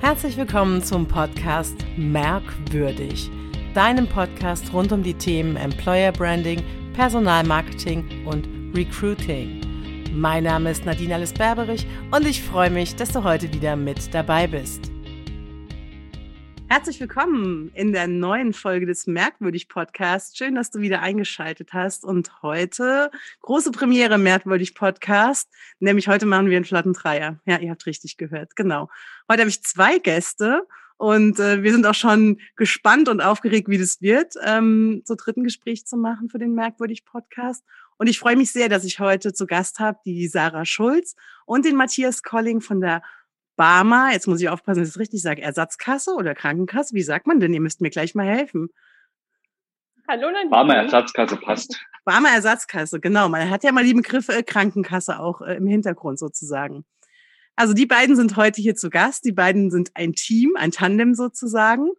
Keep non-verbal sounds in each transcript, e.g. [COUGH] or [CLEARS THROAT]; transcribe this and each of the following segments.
Herzlich willkommen zum Podcast Merkwürdig, deinem Podcast rund um die Themen Employer Branding, Personalmarketing und Recruiting. Mein Name ist Nadine Alice Berberich und ich freue mich, dass du heute wieder mit dabei bist. Herzlich willkommen in der neuen Folge des Merkwürdig Podcasts. Schön, dass du wieder eingeschaltet hast. Und heute große Premiere Merkwürdig Podcast. Nämlich heute machen wir einen flotten Dreier. Ja, ihr habt richtig gehört. Genau. Heute habe ich zwei Gäste und äh, wir sind auch schon gespannt und aufgeregt, wie das wird, ähm, so dritten Gespräch zu machen für den Merkwürdig Podcast. Und ich freue mich sehr, dass ich heute zu Gast habe die Sarah Schulz und den Matthias Colling von der Barmer, jetzt muss ich aufpassen, dass ich es richtig sage, Ersatzkasse oder Krankenkasse? Wie sagt man denn? Ihr müsst mir gleich mal helfen. Hallo Nadine. Barmer Ersatzkasse passt. Barmer Ersatzkasse, genau. Man hat ja mal die Begriffe äh, Krankenkasse auch äh, im Hintergrund sozusagen. Also die beiden sind heute hier zu Gast. Die beiden sind ein Team, ein Tandem sozusagen.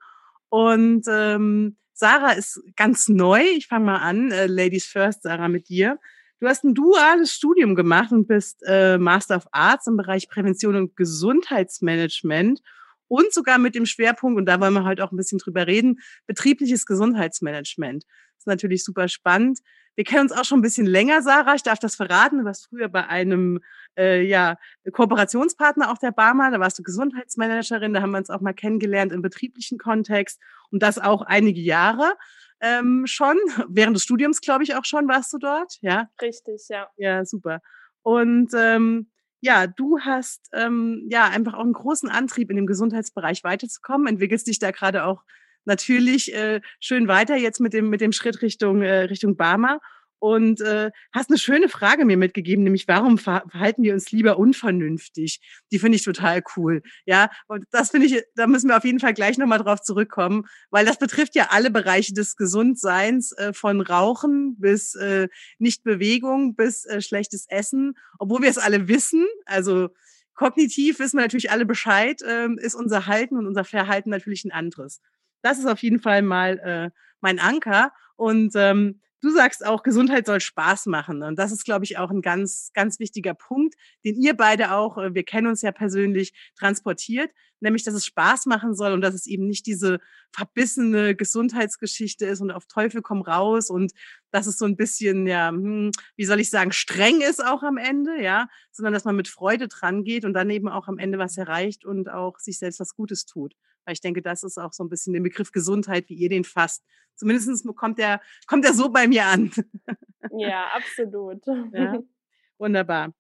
Und ähm, Sarah ist ganz neu. Ich fange mal an. Äh, Ladies first, Sarah, mit dir. Du hast ein duales Studium gemacht und bist äh, Master of Arts im Bereich Prävention und Gesundheitsmanagement und sogar mit dem Schwerpunkt, und da wollen wir heute auch ein bisschen drüber reden, betriebliches Gesundheitsmanagement. Das ist natürlich super spannend. Wir kennen uns auch schon ein bisschen länger, Sarah. Ich darf das verraten. Du warst früher bei einem äh, ja, Kooperationspartner auch der Barmer. Da warst du Gesundheitsmanagerin. Da haben wir uns auch mal kennengelernt im betrieblichen Kontext und das auch einige Jahre ähm, schon. Während des Studiums, glaube ich, auch schon warst du dort, ja? Richtig, ja. Ja, super. Und ähm, ja, du hast ähm, ja einfach auch einen großen Antrieb in dem Gesundheitsbereich weiterzukommen, entwickelst dich da gerade auch natürlich äh, schön weiter jetzt mit dem mit dem Schritt Richtung äh, Richtung Barmer und äh, hast eine schöne Frage mir mitgegeben, nämlich warum verhalten wir uns lieber unvernünftig? Die finde ich total cool. Ja, und das finde ich, da müssen wir auf jeden Fall gleich nochmal drauf zurückkommen, weil das betrifft ja alle Bereiche des Gesundseins, äh, von Rauchen bis äh, Nichtbewegung bis äh, schlechtes Essen, obwohl wir es alle wissen. Also kognitiv wissen wir natürlich alle Bescheid, äh, ist unser Halten und unser Verhalten natürlich ein anderes. Das ist auf jeden Fall mal äh, mein Anker. Und ähm, Du sagst auch, Gesundheit soll Spaß machen. Und das ist, glaube ich, auch ein ganz, ganz wichtiger Punkt, den ihr beide auch, äh, wir kennen uns ja persönlich, transportiert, nämlich, dass es Spaß machen soll und dass es eben nicht diese verbissene Gesundheitsgeschichte ist und auf Teufel komm raus und dass es so ein bisschen, ja, hm, wie soll ich sagen, streng ist auch am Ende, ja, sondern dass man mit Freude dran geht und dann eben auch am Ende was erreicht und auch sich selbst was Gutes tut. Weil ich denke, das ist auch so ein bisschen der Begriff Gesundheit, wie ihr den fasst. Zumindest kommt der, kommt der so bei mir an. [LAUGHS] Ja, absolut. Ja, [LAUGHS] wunderbar.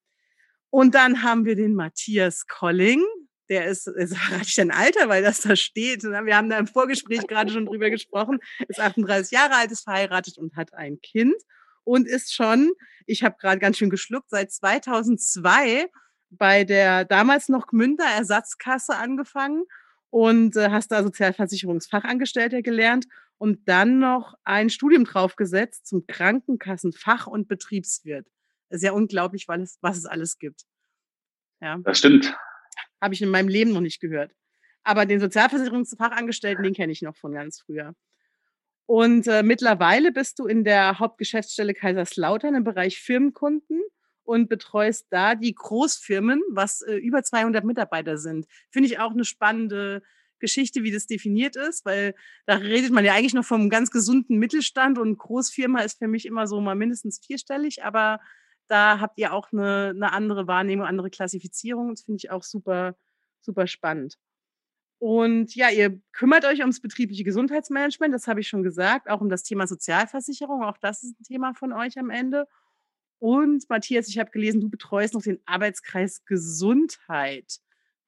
Und dann haben wir den Matthias Colling. Der ist, ist [LAUGHS] ich ein Alter, weil das da steht. Ne? Wir haben da im Vorgespräch gerade schon drüber gesprochen. Ist 38 Jahre alt, ist verheiratet und hat ein Kind und ist schon, ich habe gerade ganz schön geschluckt, seit 2002 bei der damals noch Gmünder Ersatzkasse angefangen und äh, hast da Sozialversicherungsfachangestellter gelernt und dann noch ein Studium draufgesetzt zum Krankenkassenfach- und Betriebswirt. Ist ja unglaublich, weil es, was es alles gibt. Ja. Das stimmt. Habe ich in meinem Leben noch nicht gehört. Aber den Sozialversicherungsfachangestellten, den kenne ich noch von ganz früher. Und äh, mittlerweile bist du in der Hauptgeschäftsstelle Kaiserslautern im Bereich Firmenkunden und betreust da die Großfirmen, was äh, über 200 Mitarbeiter sind. Finde ich auch eine spannende Geschichte, wie das definiert ist, weil da redet man ja eigentlich noch vom ganz gesunden Mittelstand und Großfirma ist für mich immer so mal mindestens vierstellig, aber da habt ihr auch eine, eine andere Wahrnehmung, andere Klassifizierung. Das finde ich auch super, super spannend. Und ja, ihr kümmert euch ums betriebliche Gesundheitsmanagement, das habe ich schon gesagt, auch um das Thema Sozialversicherung, auch das ist ein Thema von euch am Ende. Und Matthias, ich habe gelesen, du betreust noch den Arbeitskreis Gesundheit.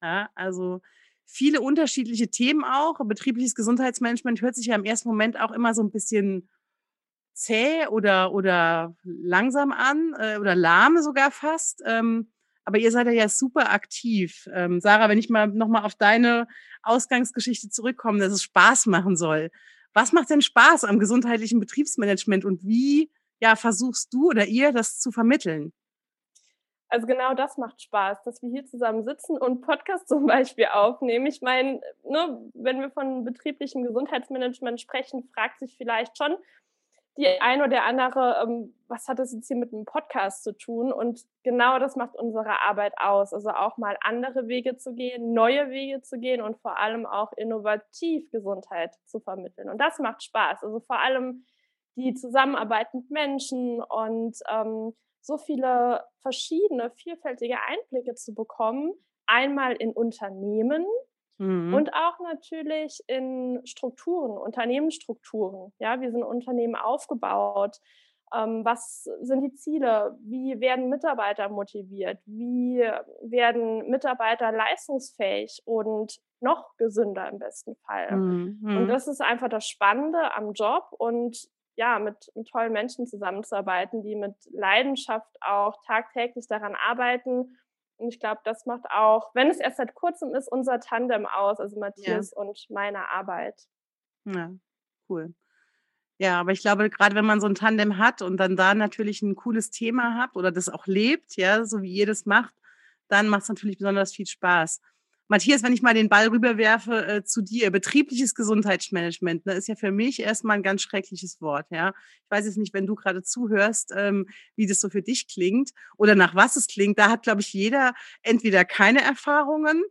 Ja, also viele unterschiedliche Themen auch. Betriebliches Gesundheitsmanagement hört sich ja im ersten Moment auch immer so ein bisschen zäh oder, oder langsam an äh, oder lahm sogar fast. Ähm, aber ihr seid ja super aktiv. Ähm, Sarah, wenn ich mal nochmal auf deine Ausgangsgeschichte zurückkomme, dass es Spaß machen soll. Was macht denn Spaß am gesundheitlichen Betriebsmanagement und wie ja, versuchst du oder ihr das zu vermitteln? Also genau das macht Spaß, dass wir hier zusammen sitzen und Podcast [LAUGHS] zum Beispiel aufnehmen. Ich meine, ne, wenn wir von betrieblichem Gesundheitsmanagement sprechen, fragt sich vielleicht schon, die ein oder andere, ähm, was hat das jetzt hier mit einem Podcast zu tun? Und genau das macht unsere Arbeit aus. Also auch mal andere Wege zu gehen, neue Wege zu gehen und vor allem auch innovativ Gesundheit zu vermitteln. Und das macht Spaß. Also vor allem die Zusammenarbeit mit Menschen und ähm, so viele verschiedene, vielfältige Einblicke zu bekommen. Einmal in Unternehmen, Mhm. Und auch natürlich in Strukturen, Unternehmensstrukturen. Ja, wie sind Unternehmen aufgebaut? Ähm, was sind die Ziele? Wie werden Mitarbeiter motiviert? Wie werden Mitarbeiter leistungsfähig und noch gesünder im besten Fall? Mhm. Und das ist einfach das Spannende am Job und ja, mit, mit tollen Menschen zusammenzuarbeiten, die mit Leidenschaft auch tagtäglich daran arbeiten und ich glaube, das macht auch, wenn es erst seit kurzem ist, unser Tandem aus, also Matthias ja. und meine Arbeit. Ja, cool. Ja, aber ich glaube, gerade wenn man so ein Tandem hat und dann da natürlich ein cooles Thema hat oder das auch lebt, ja, so wie ihr das macht, dann macht es natürlich besonders viel Spaß. Matthias, wenn ich mal den Ball rüberwerfe äh, zu dir, betriebliches Gesundheitsmanagement, ne, ist ja für mich erstmal ein ganz schreckliches Wort. Ja, ich weiß jetzt nicht, wenn du gerade zuhörst, ähm, wie das so für dich klingt oder nach was es klingt. Da hat, glaube ich, jeder entweder keine Erfahrungen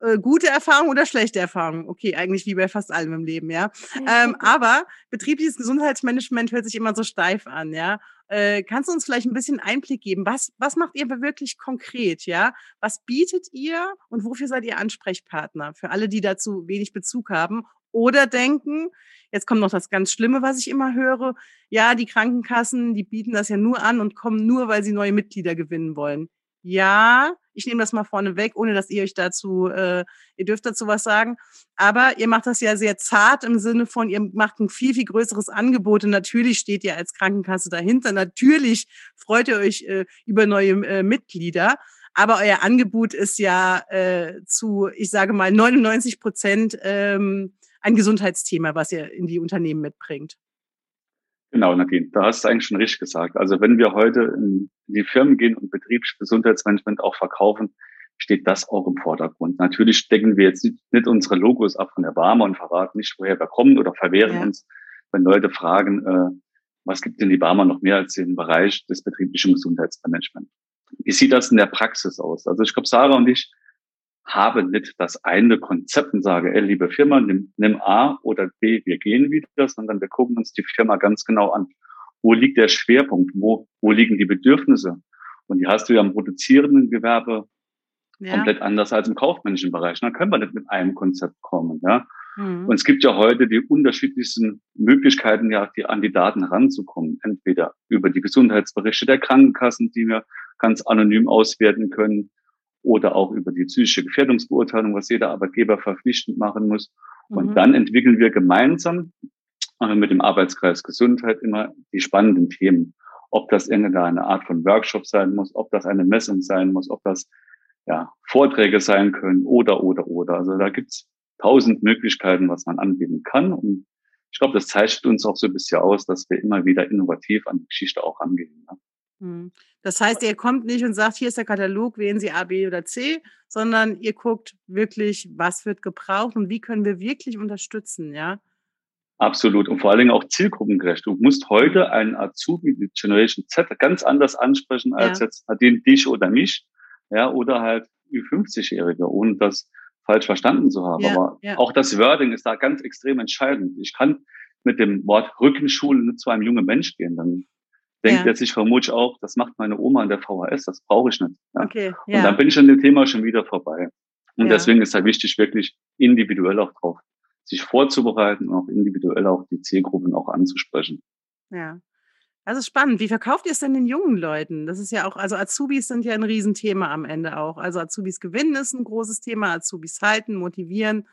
äh, gute Erfahrungen oder schlechte Erfahrungen. Okay, eigentlich wie bei fast allem im Leben, ja. Ähm, [LAUGHS] aber betriebliches Gesundheitsmanagement hört sich immer so steif an, ja. Äh, kannst du uns vielleicht ein bisschen Einblick geben? Was, was macht ihr wirklich konkret, ja? Was bietet ihr und wofür seid ihr Ansprechpartner? Für alle, die dazu wenig Bezug haben oder denken, jetzt kommt noch das ganz Schlimme, was ich immer höre. Ja, die Krankenkassen, die bieten das ja nur an und kommen nur, weil sie neue Mitglieder gewinnen wollen. Ja, ich nehme das mal vorne weg, ohne dass ihr euch dazu, äh, ihr dürft dazu was sagen. Aber ihr macht das ja sehr zart im Sinne von, ihr macht ein viel, viel größeres Angebot und natürlich steht ihr als Krankenkasse dahinter. Natürlich freut ihr euch äh, über neue äh, Mitglieder. Aber euer Angebot ist ja äh, zu, ich sage mal, 99 Prozent ähm, ein Gesundheitsthema, was ihr in die Unternehmen mitbringt. Genau, Nadine, da hast du eigentlich schon richtig gesagt. Also wenn wir heute in die Firmen gehen und Betriebsgesundheitsmanagement auch verkaufen, steht das auch im Vordergrund. Natürlich decken wir jetzt nicht unsere Logos ab von der Barmer und verraten nicht, woher wir kommen oder verwehren ja. uns, wenn Leute fragen, äh, was gibt denn die Barmer noch mehr als den Bereich des betrieblichen Gesundheitsmanagements? Wie sieht das in der Praxis aus? Also ich glaube, Sarah und ich habe nicht das eine Konzept und sage, ey, liebe Firma, nimm, nimm A oder B, wir gehen wieder, sondern wir gucken uns die Firma ganz genau an. Wo liegt der Schwerpunkt? Wo, wo liegen die Bedürfnisse? Und die hast du ja im produzierenden Gewerbe ja. komplett anders als im kaufmännischen Bereich. Da können wir nicht mit einem Konzept kommen, ja. Mhm. Und es gibt ja heute die unterschiedlichsten Möglichkeiten, ja, die, an die Daten ranzukommen. Entweder über die Gesundheitsberichte der Krankenkassen, die wir ganz anonym auswerten können, oder auch über die psychische Gefährdungsbeurteilung, was jeder Arbeitgeber verpflichtend machen muss. Und mhm. dann entwickeln wir gemeinsam äh, mit dem Arbeitskreis Gesundheit immer die spannenden Themen. Ob das irgendeine Art von Workshop sein muss, ob das eine Messung sein muss, ob das ja, Vorträge sein können oder, oder, oder. Also da gibt's tausend Möglichkeiten, was man anbieten kann. Und ich glaube, das zeichnet uns auch so ein bisschen aus, dass wir immer wieder innovativ an die Geschichte auch angehen. Ne? Hm. Das heißt, ihr kommt nicht und sagt, hier ist der Katalog, wählen Sie A, B oder C, sondern ihr guckt wirklich, was wird gebraucht und wie können wir wirklich unterstützen, ja? Absolut. Und vor allen Dingen auch zielgruppengerecht. Du musst heute einen Azubi, die Generation Z, ganz anders ansprechen als ja. jetzt den dich oder mich, ja, oder halt Ü50-Jährige, ohne das falsch verstanden zu haben. Ja, Aber ja. auch das Wording ist da ganz extrem entscheidend. Ich kann mit dem Wort Rückenschule nicht zu einem jungen Mensch gehen. Dann denkt ja. er sich vermutlich auch, das macht meine Oma in der VHS, das brauche ich nicht. Ja. Okay, ja. Und dann bin ich an dem Thema schon wieder vorbei. Und ja. deswegen ist halt wichtig, wirklich individuell auch drauf sich vorzubereiten und auch individuell auch die Zielgruppen auch anzusprechen. Ja. Also spannend. Wie verkauft ihr es denn den jungen Leuten? Das ist ja auch, also Azubis sind ja ein Riesenthema am Ende auch. Also Azubis gewinnen ist ein großes Thema, Azubis halten, motivieren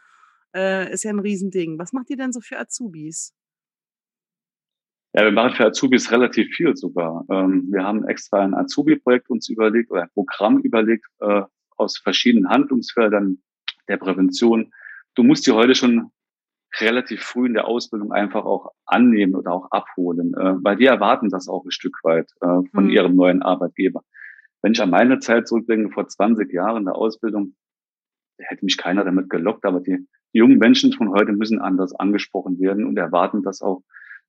äh, ist ja ein Riesending. Was macht ihr denn so für Azubis? Ja, wir machen für Azubis relativ viel sogar. Ähm, wir haben extra ein Azubi-Projekt uns überlegt oder ein Programm überlegt äh, aus verschiedenen Handlungsfeldern der Prävention. Du musst die heute schon relativ früh in der Ausbildung einfach auch annehmen oder auch abholen, äh, weil die erwarten das auch ein Stück weit äh, von mhm. ihrem neuen Arbeitgeber. Wenn ich an meine Zeit zurückdenke, vor 20 Jahren der Ausbildung, hätte mich keiner damit gelockt, aber die, die jungen Menschen von heute müssen anders angesprochen werden und erwarten das auch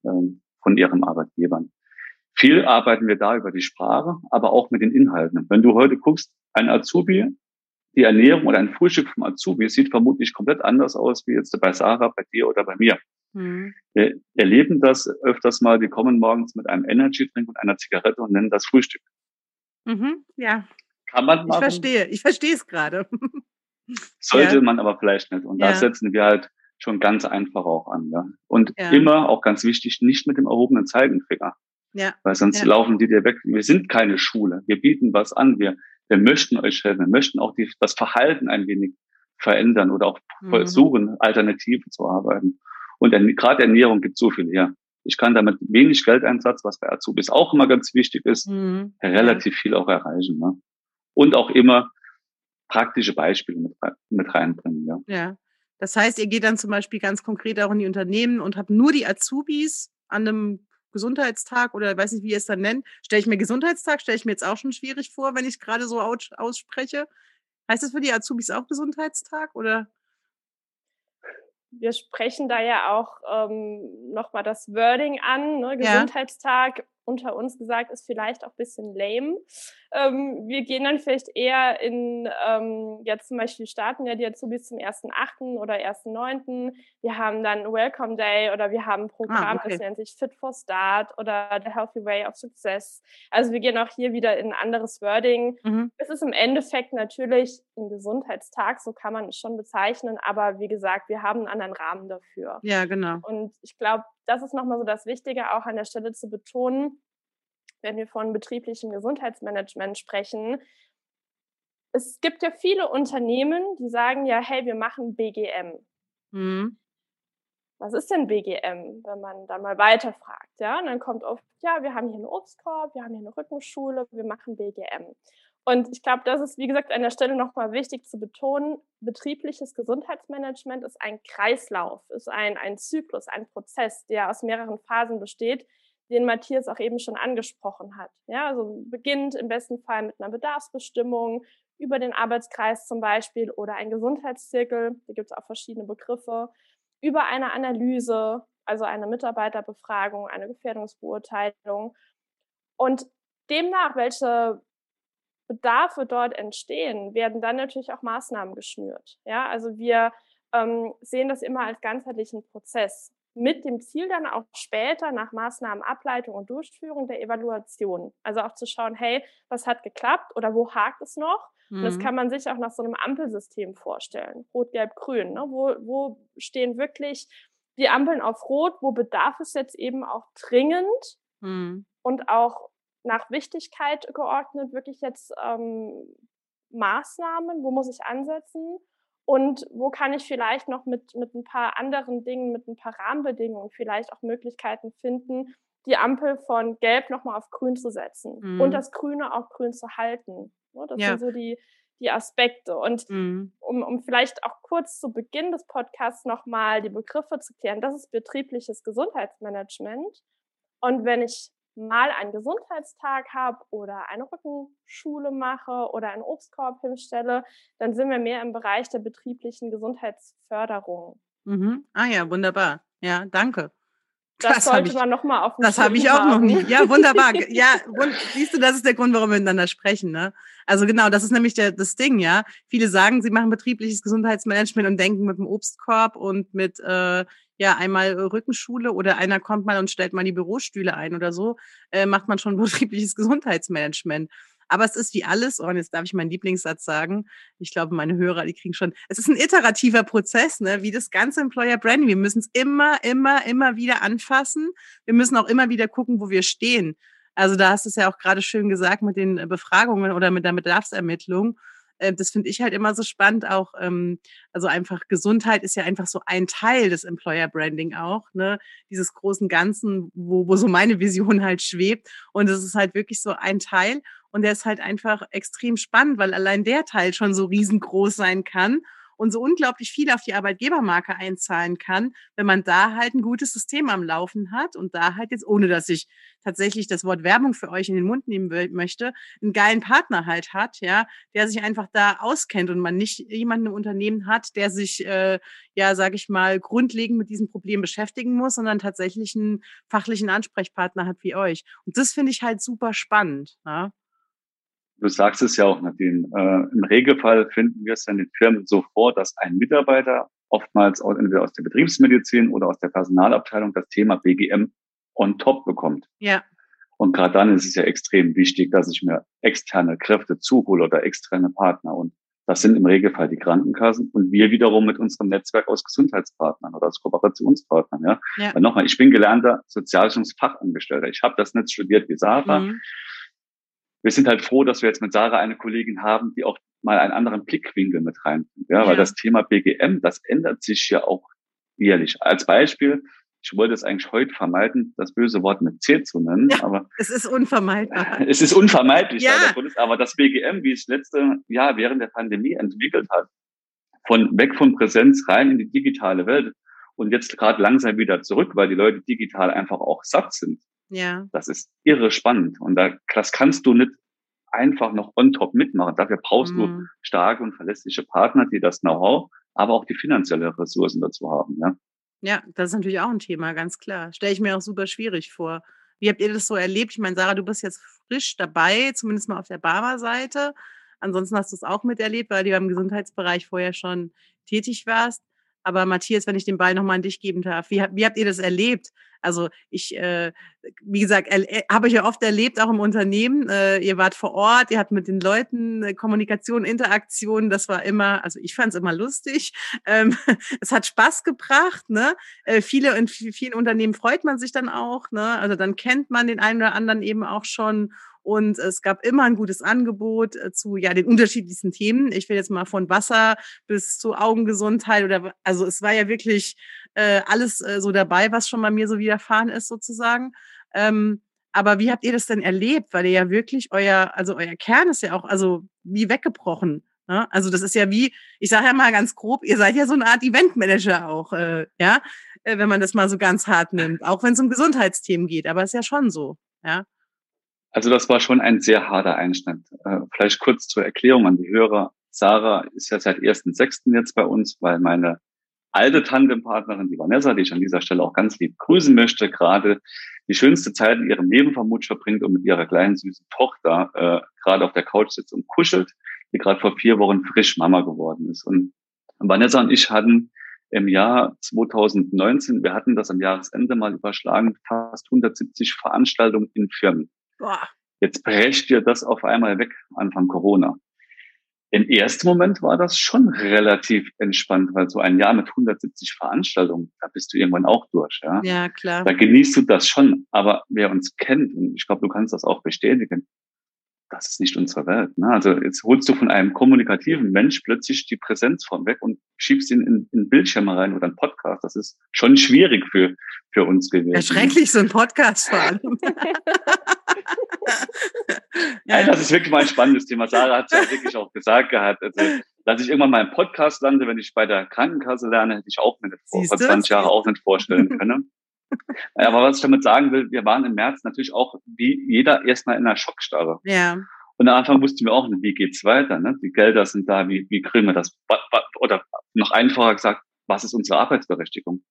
ähm, von ihrem Arbeitgebern. Viel arbeiten wir da über die Sprache, aber auch mit den Inhalten. Wenn du heute guckst, ein Azubi, die Ernährung oder ein Frühstück vom Azubi sieht vermutlich komplett anders aus wie jetzt bei Sarah, bei dir oder bei mir. Mhm. Wir erleben das öfters mal, die kommen morgens mit einem Energy-Drink und einer Zigarette und nennen das Frühstück. Mhm, ja. Kann man machen. Ich verstehe, ich verstehe es gerade. [LAUGHS] Sollte ja. man aber vielleicht nicht. Und ja. da setzen wir halt schon ganz einfach auch an. Ja. Und ja. immer, auch ganz wichtig, nicht mit dem erhobenen Zeigenfinger. Ja. Weil sonst laufen die dir weg. Wir sind keine Schule. Wir bieten was an. Wir, wir möchten euch helfen. Wir möchten auch die, das Verhalten ein wenig verändern oder auch mhm. versuchen, Alternativen zu arbeiten. Und gerade Ernährung gibt so viel her. Ich kann damit wenig Geldeinsatz, was bei Azubis auch immer ganz wichtig ist, mhm. relativ viel auch erreichen. Ne? Und auch immer praktische Beispiele mit, mit reinbringen. Ja. ja. Das heißt, ihr geht dann zum Beispiel ganz konkret auch in die Unternehmen und habt nur die Azubis an einem Gesundheitstag oder weiß nicht, wie ihr es dann nennt. Stelle ich mir Gesundheitstag, stelle ich mir jetzt auch schon schwierig vor, wenn ich es gerade so ausspreche. Heißt das für die Azubis auch Gesundheitstag oder? Wir sprechen da ja auch ähm, nochmal das Wording an. Ne? Gesundheitstag unter uns gesagt, ist vielleicht auch bisschen lame. Ähm, wir gehen dann vielleicht eher in, ähm, jetzt zum Beispiel starten ja die Azubis zum 1.8. oder 1.9. Wir haben dann Welcome Day oder wir haben ein Programm, ah, okay. das nennt sich Fit for Start oder The Healthy Way of Success. Also wir gehen auch hier wieder in ein anderes Wording. Mhm. Es ist im Endeffekt natürlich ein Gesundheitstag, so kann man es schon bezeichnen, aber wie gesagt, wir haben einen anderen Rahmen dafür. Ja, genau. Und ich glaube, das ist nochmal so das Wichtige, auch an der Stelle zu betonen, wenn wir von betrieblichem Gesundheitsmanagement sprechen. Es gibt ja viele Unternehmen, die sagen ja, hey, wir machen BGM. Mhm. Was ist denn BGM, wenn man dann mal weiterfragt? Ja, und dann kommt oft, ja, wir haben hier einen Obstkorb, wir haben hier eine Rückenschule, wir machen BGM. Und ich glaube, das ist, wie gesagt, an der Stelle nochmal wichtig zu betonen. Betriebliches Gesundheitsmanagement ist ein Kreislauf, ist ein, ein Zyklus, ein Prozess, der aus mehreren Phasen besteht, den Matthias auch eben schon angesprochen hat. Ja, also beginnt im besten Fall mit einer Bedarfsbestimmung über den Arbeitskreis zum Beispiel oder ein Gesundheitszirkel, da gibt es auch verschiedene Begriffe, über eine Analyse, also eine Mitarbeiterbefragung, eine Gefährdungsbeurteilung und demnach, welche Bedarfe dort entstehen, werden dann natürlich auch Maßnahmen geschnürt. Ja, also wir ähm, sehen das immer als ganzheitlichen Prozess mit dem Ziel dann auch später nach Maßnahmenableitung und Durchführung der Evaluation. Also auch zu schauen, hey, was hat geklappt oder wo hakt es noch? Mhm. Und das mhm. kann man sich auch nach so einem Ampelsystem vorstellen. Rot, Gelb, Grün. Ne? Wo, wo stehen wirklich die Ampeln auf Rot? Wo bedarf es jetzt eben auch dringend mhm. und auch nach Wichtigkeit geordnet, wirklich jetzt ähm, Maßnahmen, wo muss ich ansetzen und wo kann ich vielleicht noch mit, mit ein paar anderen Dingen, mit ein paar Rahmenbedingungen vielleicht auch Möglichkeiten finden, die Ampel von gelb nochmal auf grün zu setzen mhm. und das Grüne auch grün zu halten. Das ja. sind so die, die Aspekte. Und mhm. um, um vielleicht auch kurz zu Beginn des Podcasts nochmal die Begriffe zu klären, das ist betriebliches Gesundheitsmanagement. Und wenn ich mal einen Gesundheitstag habe oder eine Rückenschule mache oder einen Obstkorb hinstelle, dann sind wir mehr im Bereich der betrieblichen Gesundheitsförderung. Mhm. Ah ja, wunderbar. Ja, danke. Das, das sollte ich, man nochmal auf Das habe ich auch haben. noch nie. Ja, wunderbar. ja, [LAUGHS] wund, siehst du, das ist der Grund, warum wir miteinander sprechen. Ne? Also genau, das ist nämlich der, das Ding, ja. Viele sagen, sie machen betriebliches Gesundheitsmanagement und denken mit dem Obstkorb und mit äh, ja einmal Rückenschule oder einer kommt mal und stellt mal die Bürostühle ein oder so, äh, macht man schon [LAUGHS] betriebliches Gesundheitsmanagement. Aber es ist wie alles, oh, und jetzt darf ich meinen Lieblingssatz sagen. Ich glaube, meine Hörer, die kriegen schon. Es ist ein iterativer Prozess, ne? wie das ganze Employer Branding. Wir müssen es immer, immer, immer wieder anfassen. Wir müssen auch immer wieder gucken, wo wir stehen. Also da hast du es ja auch gerade schön gesagt mit den Befragungen oder mit der Bedarfsermittlung. Äh, das finde ich halt immer so spannend auch. Ähm, also einfach Gesundheit ist ja einfach so ein Teil des Employer Branding auch, ne? Dieses großen Ganzen, wo, wo so meine Vision halt schwebt. Und es ist halt wirklich so ein Teil. Und der ist halt einfach extrem spannend, weil allein der Teil schon so riesengroß sein kann. Und so unglaublich viel auf die Arbeitgebermarke einzahlen kann, wenn man da halt ein gutes System am Laufen hat und da halt jetzt, ohne dass ich tatsächlich das Wort Werbung für euch in den Mund nehmen möchte, einen geilen Partner halt hat, ja, der sich einfach da auskennt und man nicht jemanden im Unternehmen hat, der sich, äh, ja, sage ich mal, grundlegend mit diesem Problem beschäftigen muss, sondern tatsächlich einen fachlichen Ansprechpartner hat wie euch. Und das finde ich halt super spannend. Ja? Du sagst es ja auch, Nadine. Äh, Im Regelfall finden wir es in den Firmen so vor, dass ein Mitarbeiter oftmals entweder aus der Betriebsmedizin oder aus der Personalabteilung das Thema BGM on top bekommt. Ja. Und gerade dann ist es ja extrem wichtig, dass ich mir externe Kräfte zuhole oder externe Partner. Und das sind im Regelfall die Krankenkassen und wir wiederum mit unserem Netzwerk aus Gesundheitspartnern oder aus Kooperationspartnern. Ja. ja. Weil nochmal, ich bin gelernter Sozialversicherungsfachangestellter. Ich habe das nicht studiert wie Sarah. Mhm wir sind halt froh, dass wir jetzt mit Sarah eine Kollegin haben, die auch mal einen anderen Blickwinkel mit reinbringt. Ja, ja. weil das Thema BGM, das ändert sich ja auch jährlich. Als Beispiel, ich wollte es eigentlich heute vermeiden, das böse Wort mit C zu nennen, ja, aber es ist unvermeidbar. [LAUGHS] Es ist unvermeidlich, ja. aber das BGM, wie es letzte Jahr während der Pandemie entwickelt hat, von weg von Präsenz rein in die digitale Welt und jetzt gerade langsam wieder zurück, weil die Leute digital einfach auch satt sind. Ja. Das ist irre spannend. Und da, das kannst du nicht einfach noch on top mitmachen. Dafür brauchst mhm. du starke und verlässliche Partner, die das Know-how, aber auch die finanzielle Ressourcen dazu haben. Ja. ja, das ist natürlich auch ein Thema, ganz klar. Stelle ich mir auch super schwierig vor. Wie habt ihr das so erlebt? Ich meine, Sarah, du bist jetzt frisch dabei, zumindest mal auf der Barmer-Seite. Ansonsten hast du es auch miterlebt, weil du im Gesundheitsbereich vorher schon tätig warst. Aber Matthias, wenn ich den Ball nochmal an dich geben darf, wie, wie habt ihr das erlebt? Also ich, äh, wie gesagt, äh, habe ich ja oft erlebt, auch im Unternehmen. Äh, ihr wart vor Ort, ihr habt mit den Leuten äh, Kommunikation, Interaktion. Das war immer, also ich fand es immer lustig. [LAUGHS] Ähm, es hat Spaß gebracht. Ne? Äh, viele in vielen Unternehmen freut man sich dann auch. Ne? Also dann kennt man den einen oder anderen eben auch schon. Und es gab immer ein gutes Angebot äh, zu ja den unterschiedlichsten Themen. Ich will jetzt mal von Wasser bis zu Augengesundheit oder also es war ja wirklich äh, alles äh, so dabei, was schon bei mir so widerfahren ist sozusagen. Ähm, aber wie habt ihr das denn erlebt? Weil ihr ja wirklich euer, also euer Kern ist ja auch, also wie weggebrochen. Ne? Also das ist ja wie, ich sage ja mal ganz grob, ihr seid ja so eine Art Eventmanager auch, äh, ja, äh, wenn man das mal so ganz hart nimmt, auch wenn es um Gesundheitsthemen geht, aber ist ja schon so, ja. Also das war schon ein sehr harter Einschnitt. Äh, vielleicht kurz zur Erklärung an die Hörer. Sarah ist ja seit 1.6. jetzt bei uns, weil meine alte Tandempartnerin, die Vanessa, die ich an dieser Stelle auch ganz lieb grüßen möchte, gerade die schönste Zeit in ihrem Leben vermutlich verbringt und mit ihrer kleinen süßen Tochter äh, gerade auf der Couch sitzt und kuschelt, die gerade vor vier Wochen frisch Mama geworden ist. Und Vanessa und ich hatten im Jahr 2019, wir hatten das am Jahresende mal überschlagen, fast 170 Veranstaltungen in Firmen. Boah. Jetzt brecht dir das auf einmal weg, Anfang Corona. Im ersten Moment war das schon relativ entspannt, weil so ein Jahr mit 170 Veranstaltungen, da bist du irgendwann auch durch. Ja, ja klar. Da genießt du das schon. Aber wer uns kennt, und ich glaube, du kannst das auch bestätigen, das ist nicht unsere Welt. Ne? Also jetzt holst du von einem kommunikativen Mensch plötzlich die Präsenz von weg und schiebst ihn in, in Bildschirme rein oder einen Podcast. Das ist schon schwierig für, für uns gewesen. Erschrecklich, so ein Podcast vor allem. [LAUGHS] ja, das ist wirklich mal ein spannendes Thema. Sarah hat es ja wirklich auch gesagt gehabt. Also, dass ich irgendwann mal im Podcast lande, wenn ich bei der Krankenkasse lerne, hätte ich auch mir vor, vor 20 Jahren auch nicht vorstellen [LAUGHS] können. Aber was ich damit sagen will, wir waren im März natürlich auch wie jeder erstmal in einer Schockstarre. Ja. Und am Anfang wussten wir auch nicht, wie geht's weiter. Ne? Die Gelder sind da, wie, wie kriegen wir das? Oder noch einfacher gesagt, was ist unsere Arbeitsberechtigung?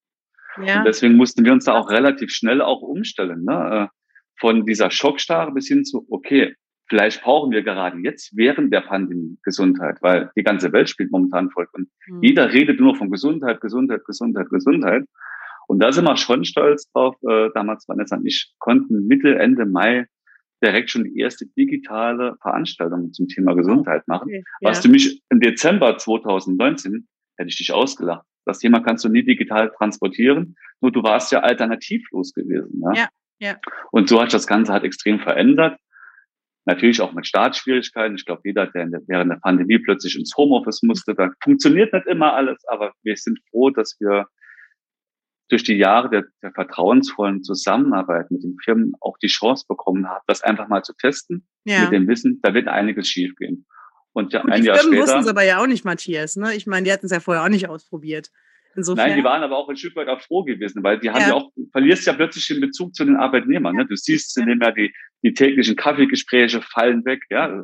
Ja. Und deswegen mussten wir uns da auch relativ schnell auch umstellen. Ne? Äh, von dieser Schockstarre bis hin zu, okay, vielleicht brauchen wir gerade jetzt während der Pandemie Gesundheit, weil die ganze Welt spielt momentan voll und mhm. jeder redet nur von Gesundheit, Gesundheit, Gesundheit, Gesundheit. Und da sind wir schon stolz drauf. Äh, damals Vanessa und ich konnten Mitte, Ende Mai direkt schon die erste digitale Veranstaltung zum Thema Gesundheit machen. Okay, ja. Was du mich im Dezember 2019 hätte ich dich ausgelacht. Das Thema kannst du nie digital transportieren. Nur du warst ja alternativlos gewesen. Ja? ja. Ja. Und so hat das Ganze halt extrem verändert. Natürlich auch mit Startschwierigkeiten. Ich glaube, jeder, der während der Pandemie plötzlich ins Homeoffice musste, da funktioniert nicht immer alles, aber wir sind froh, dass wir durch die Jahre der, der vertrauensvollen Zusammenarbeit mit den Firmen auch die Chance bekommen haben, das einfach mal zu testen, ja. mit dem Wissen, da wird einiges schiefgehen. Und ja, Gut, ein die Jahr Firmen wussten es aber ja auch nicht, Matthias. Ne? Ich meine, die hatten es ja vorher auch nicht ausprobiert. Insofern, Nein, die waren aber auch ein Stück weit auch froh gewesen, weil die haben Ja. ja, auch, verlierst ja plötzlich den Bezug zu den Arbeitnehmern. Ne? Du siehst, nehmen ja die, die täglichen Kaffeegespräche fallen weg, ja.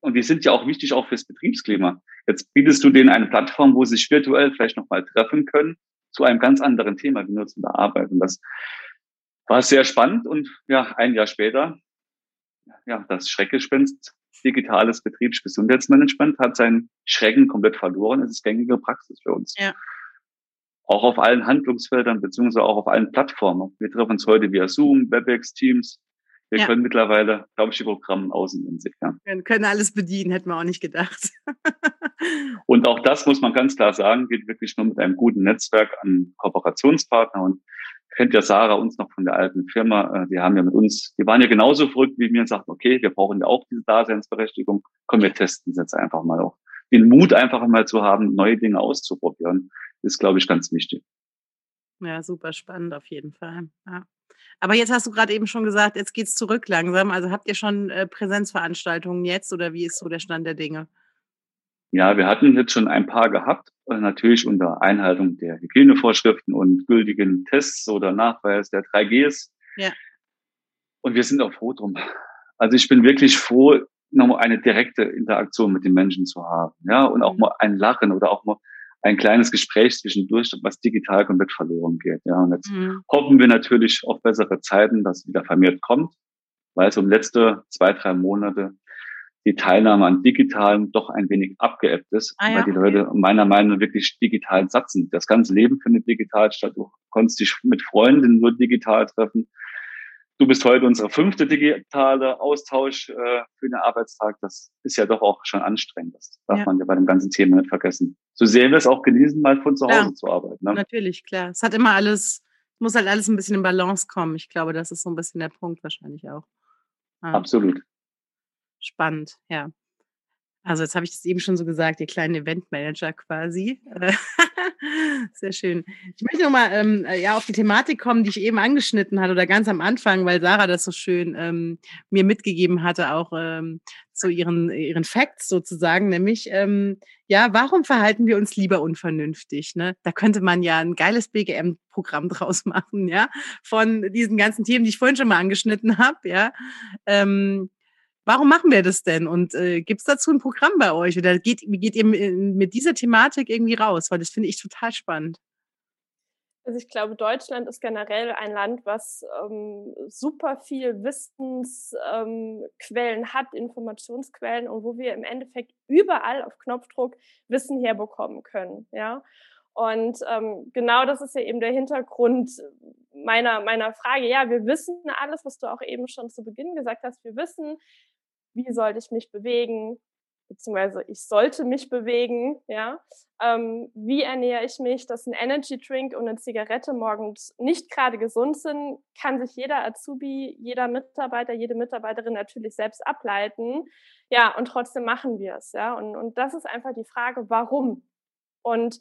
Und die sind ja auch wichtig auch fürs Betriebsklima. Jetzt bietest du denen eine Plattform, wo sie sich virtuell vielleicht nochmal treffen können zu einem ganz anderen Thema, Arbeit. Und das war sehr spannend. Und ja, ein Jahr später, ja, das Schreckgespenst digitales Betriebsgesundheitsmanagement hat seinen Schrecken komplett verloren. Es ist gängige Praxis für uns. Ja. Auch auf allen Handlungsfeldern, beziehungsweise auch auf allen Plattformen. Wir treffen uns heute via Zoom, WebEx, Teams. Wir Ja. können mittlerweile, glaube ich, die Programme außen in sich. Ja. wir können alles bedienen, hätten wir auch nicht gedacht. [LAUGHS] Und auch das muss man ganz klar sagen, geht wirklich nur mit einem guten Netzwerk an Kooperationspartner. Und kennt ja Sarah uns noch von der alten Firma. Äh, Die haben ja mit uns, die waren ja genauso verrückt wie mir und sagten, okay, wir brauchen ja auch diese Daseinsberechtigung. Komm, wir testen es jetzt einfach mal auch. Den Mut einfach mal zu haben, neue Dinge auszuprobieren, ist, glaube ich, ganz wichtig. Ja, super spannend auf jeden Fall. Ja. Aber jetzt hast du gerade eben schon gesagt, jetzt geht's zurück langsam. Also habt ihr schon äh, Präsenzveranstaltungen jetzt oder wie ist so der Stand der Dinge? Ja, wir hatten jetzt schon ein paar gehabt, äh, natürlich unter Einhaltung der Hygienevorschriften und gültigen Tests oder Nachweis der 3Gs. Ja. Und wir sind auch froh drum. Also ich bin wirklich froh, nochmal eine direkte Interaktion mit den Menschen zu haben. Ja, und auch Mhm. mal ein Lachen oder auch mal ein kleines Gespräch zwischendurch, was digital komplett verloren geht. Ja, und jetzt Mhm. hoffen wir natürlich auf bessere Zeiten, dass wieder vermehrt kommt, weil so im letzte zwei, drei Monate die Teilnahme an Digitalen doch ein wenig abgeebbt ist, Ah ja, weil die okay. Leute meiner Meinung nach wirklich digital satzen. Das ganze Leben findet digital statt. Du konntest dich mit Freunden nur digital treffen. Du bist heute unsere fünfte digitale Austausch äh, für den Arbeitstag. Das ist ja doch auch schon anstrengend. Das darf Ja. man ja bei dem ganzen Thema nicht vergessen. So sehr wir es auch genießen, mal von zu Klar. Hause zu arbeiten. Ne? Natürlich, klar. Es hat immer alles, muss halt alles ein bisschen in Balance kommen. Ich glaube, das ist so ein bisschen der Punkt wahrscheinlich auch. Ja. Absolut. Spannend, ja. Also jetzt habe ich das eben schon so gesagt, ihr kleinen Eventmanager quasi. [LAUGHS] Sehr schön. Ich möchte nochmal ähm, äh, ja, auf die Thematik kommen, die ich eben angeschnitten hatte oder ganz am Anfang, weil Sarah das so schön ähm, mir mitgegeben hatte, auch ähm, zu ihren, ihren Facts sozusagen, nämlich, ähm, ja, warum verhalten wir uns lieber unvernünftig? Ne? Da könnte man ja ein geiles BGM-Programm [LAUGHS] draus machen, ja, von diesen ganzen Themen, die ich vorhin schon mal angeschnitten habe, ja. Ähm, Warum machen wir das denn? Und äh, gibt es dazu ein Programm bei euch? Oder geht, geht ihr mit dieser Thematik irgendwie raus? Weil das finde ich total spannend. Also ich glaube, Deutschland ist generell ein Land, was ähm, super viel Wissensquellen ähm, hat, Informationsquellen und wo wir im Endeffekt überall auf Knopfdruck Wissen herbekommen können. Ja. Und ähm, genau das ist ja eben der Hintergrund meiner, meiner Frage. Ja, wir wissen alles, was du auch eben schon zu Beginn gesagt hast. Wir wissen, wie sollte ich mich bewegen, beziehungsweise ich sollte mich bewegen, ja. Ähm, wie ernähre ich mich, dass ein Energy Drink und eine Zigarette morgens nicht gerade gesund sind, kann sich jeder Azubi, jeder Mitarbeiter, jede Mitarbeiterin natürlich selbst ableiten. Ja, und trotzdem machen wir es, ja. Und, und das ist einfach die Frage, warum? Und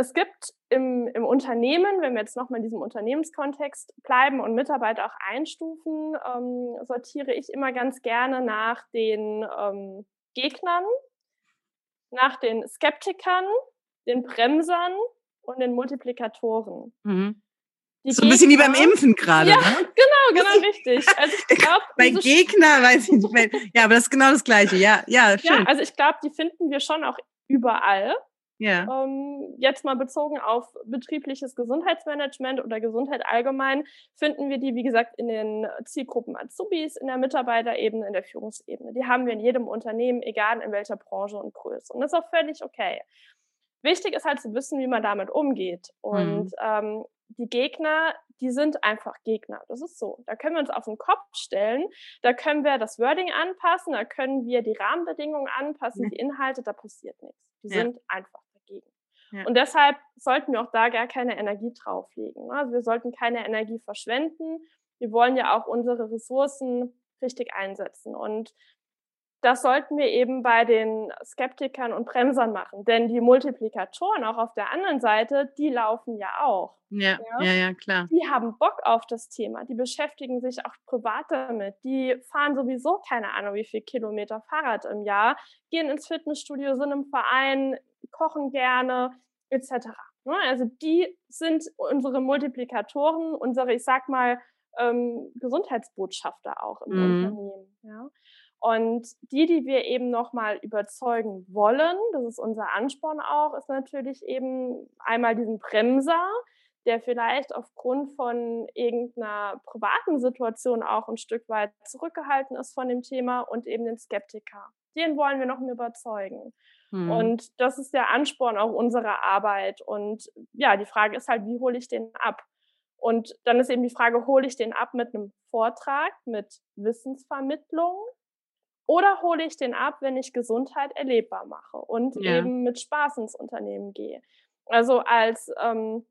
es gibt im, im Unternehmen, wenn wir jetzt nochmal in diesem Unternehmenskontext bleiben und Mitarbeiter auch einstufen, ähm, sortiere ich immer ganz gerne nach den ähm, Gegnern, nach den Skeptikern, den Bremsern und den Multiplikatoren. Mhm. Die so ein bisschen wie beim Gegner- Impfen gerade. Ja, Ne? [LAUGHS] genau, genau richtig. Also ich [LAUGHS] glaube, Bei Gegner weiß ich nicht mehr. Ja, aber das ist genau das Gleiche. Ja, ja, schön. ja, also ich glaube, die finden wir schon auch überall. Ja. Ähm, jetzt mal bezogen auf betriebliches Gesundheitsmanagement oder Gesundheit allgemein, finden wir die, wie gesagt, in den Zielgruppen Azubis, in der Mitarbeiterebene, in der Führungsebene. Die haben wir in jedem Unternehmen, egal in welcher Branche und Größe. Und das ist auch völlig okay. Wichtig ist halt zu wissen, wie man damit umgeht. Und Mhm. ähm, die Gegner, die sind einfach Gegner. Das ist so. Da können wir uns auf den Kopf stellen, da können wir das Wording anpassen, da können wir die Rahmenbedingungen anpassen, Mhm. die Inhalte, da passiert nichts. Die Ja. sind einfach. Ja. Und deshalb sollten wir auch da gar keine Energie drauflegen. ne? Also wir sollten keine Energie verschwenden. Wir wollen ja auch unsere Ressourcen richtig einsetzen. Und das sollten wir eben bei den Skeptikern und Bremsern machen. Denn die Multiplikatoren auch auf der anderen Seite, die laufen ja auch. Ja, ja, ja, ja, klar. Die haben Bock auf das Thema. Die beschäftigen sich auch privat damit. Die fahren sowieso keine Ahnung, wie viel Kilometer Fahrrad im Jahr, gehen ins Fitnessstudio, sind im Verein, kochen gerne, etc. Ne? Also die sind unsere Multiplikatoren, unsere, ich sag mal, ähm, Gesundheitsbotschafter auch im mhm. Unternehmen. Ja? Und die, die wir eben nochmal überzeugen wollen, das ist unser Ansporn auch, ist natürlich eben einmal diesen Bremser, der vielleicht aufgrund von irgendeiner privaten Situation auch ein Stück weit zurückgehalten ist von dem Thema und eben den Skeptiker. Den wollen wir noch überzeugen. Hm. Und das ist der Ansporn auch unserer Arbeit. Und ja, die Frage ist halt, wie hole ich den ab? Und dann ist eben die Frage, hole ich den ab mit einem Vortrag, mit Wissensvermittlung? Oder hole ich den ab, wenn ich Gesundheit erlebbar mache und ja. eben mit Spaß ins Unternehmen gehe? Also als ähm,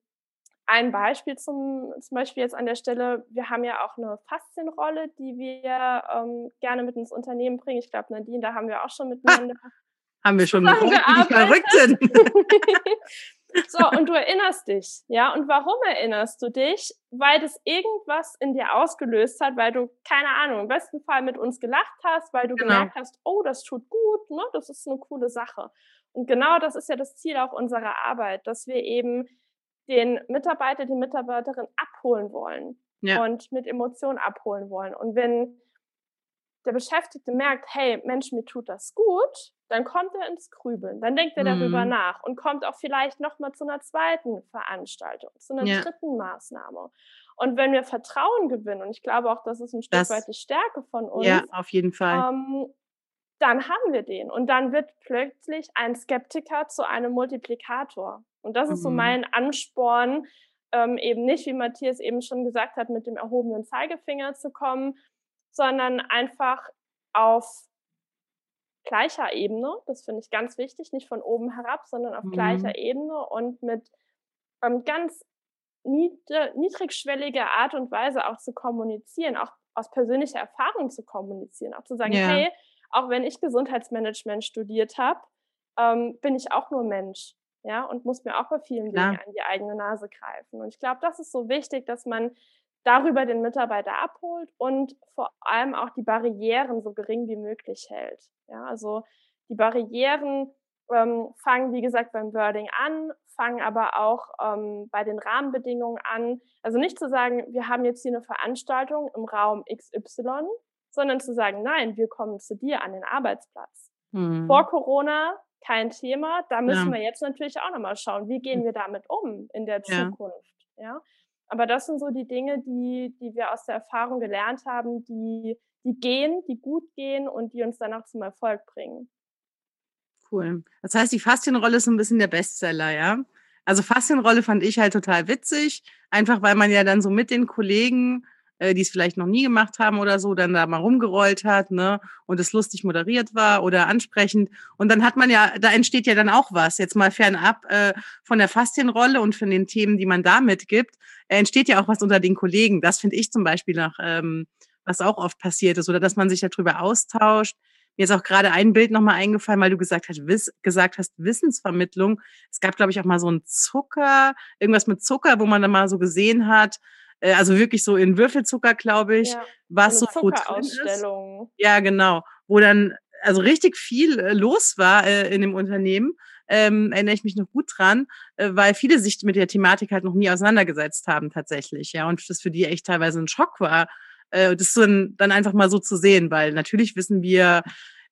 ein Beispiel zum, zum Beispiel jetzt an der Stelle, wir haben ja auch eine Faszienrolle, die wir ähm, gerne mit ins Unternehmen bringen. Ich glaube, Nadine, da haben wir auch schon [LAUGHS] miteinander. Haben wir schon gearbeitet, wie verrückt sind. [LAUGHS] So, und du erinnerst dich, ja. Und warum erinnerst du dich? Weil das irgendwas in dir ausgelöst hat, weil du, keine Ahnung, im besten Fall mit uns gelacht hast, weil du genau. gemerkt hast, oh, das tut gut, ne? Das ist eine coole Sache. Und genau das ist ja das Ziel auch unserer Arbeit, dass wir eben den Mitarbeiter, die Mitarbeiterin abholen wollen ja. und mit Emotionen abholen wollen. Und wenn der Beschäftigte merkt, hey, Mensch, mir tut das gut, dann kommt er ins Grübeln, dann denkt er mhm. darüber nach und kommt auch vielleicht nochmal zu einer zweiten Veranstaltung, zu einer ja. dritten Maßnahme. Und wenn wir Vertrauen gewinnen, und ich glaube auch, das ist ein Stück das, weit die Stärke von uns. Ja, auf jeden Fall. Ähm, dann haben wir den. Und dann wird plötzlich ein Skeptiker zu einem Multiplikator. Und das mhm. ist so mhm. mein Ansporn, ähm, eben nicht, wie Matthias eben schon gesagt hat, mit dem erhobenen Zeigefinger zu kommen, sondern einfach auf gleicher Ebene. Das finde ich ganz wichtig, nicht von oben herab, sondern auf mhm. gleicher Ebene und mit ähm, ganz niedrigschwelliger Art und Weise auch zu kommunizieren, auch aus persönlicher Erfahrung zu kommunizieren, auch zu sagen, ja. hey, auch wenn ich Gesundheitsmanagement studiert habe, ähm, bin ich auch nur Mensch, ja, und muss mir auch bei vielen Klar. Dingen an die eigene Nase greifen. Und ich glaube, das ist so wichtig, dass man darüber den Mitarbeiter abholt und vor allem auch die Barrieren so gering wie möglich hält. Ja, also die Barrieren ähm, fangen, wie gesagt, beim Wording an, fangen aber auch ähm, bei den Rahmenbedingungen an. Also nicht zu sagen, wir haben jetzt hier eine Veranstaltung im Raum XY, sondern zu sagen, nein, wir kommen zu dir an den Arbeitsplatz. Mhm. Vor Corona kein Thema. Da müssen ja. wir jetzt natürlich auch nochmal schauen, wie gehen hm. wir damit um in der Zukunft. Ja. ja. Aber das sind so die Dinge, die, die wir aus der Erfahrung gelernt haben, die, die gehen, die gut gehen und die uns dann auch zum Erfolg bringen. Cool. Das heißt, die Faszienrolle ist so ein bisschen der Bestseller, ja? Also Faszienrolle fand ich halt total witzig, einfach weil man ja dann so mit den Kollegen äh, die es vielleicht noch nie gemacht haben oder so, dann da mal rumgerollt hat, ne, und es lustig moderiert war oder ansprechend. Und dann hat man ja, da entsteht ja dann auch was. Jetzt mal fernab äh, von der Faszienrolle und von den Themen, die man da mitgibt, entsteht ja auch was unter den Kollegen. Das finde ich zum Beispiel noch, ähm, was auch oft passiert ist, oder dass man sich darüber austauscht. Mir ist auch gerade ein Bild nochmal eingefallen, weil du gesagt hast, Wiss, gesagt hast, Wissensvermittlung. Es gab, glaube ich, auch mal so ein Zucker, irgendwas mit Zucker, wo man dann mal so gesehen hat, äh, also wirklich so in Würfelzucker, glaube ich, ja, was so gut drin ist. Ja, genau. Wo dann also richtig viel äh, los war äh, in dem Unternehmen. Ähm, erinnere ich mich noch gut dran, äh, weil viele sich mit der Thematik halt noch nie auseinandergesetzt haben tatsächlich, ja, und das für die echt teilweise ein Schock war, äh, das dann, dann einfach mal so zu sehen, weil natürlich wissen wir,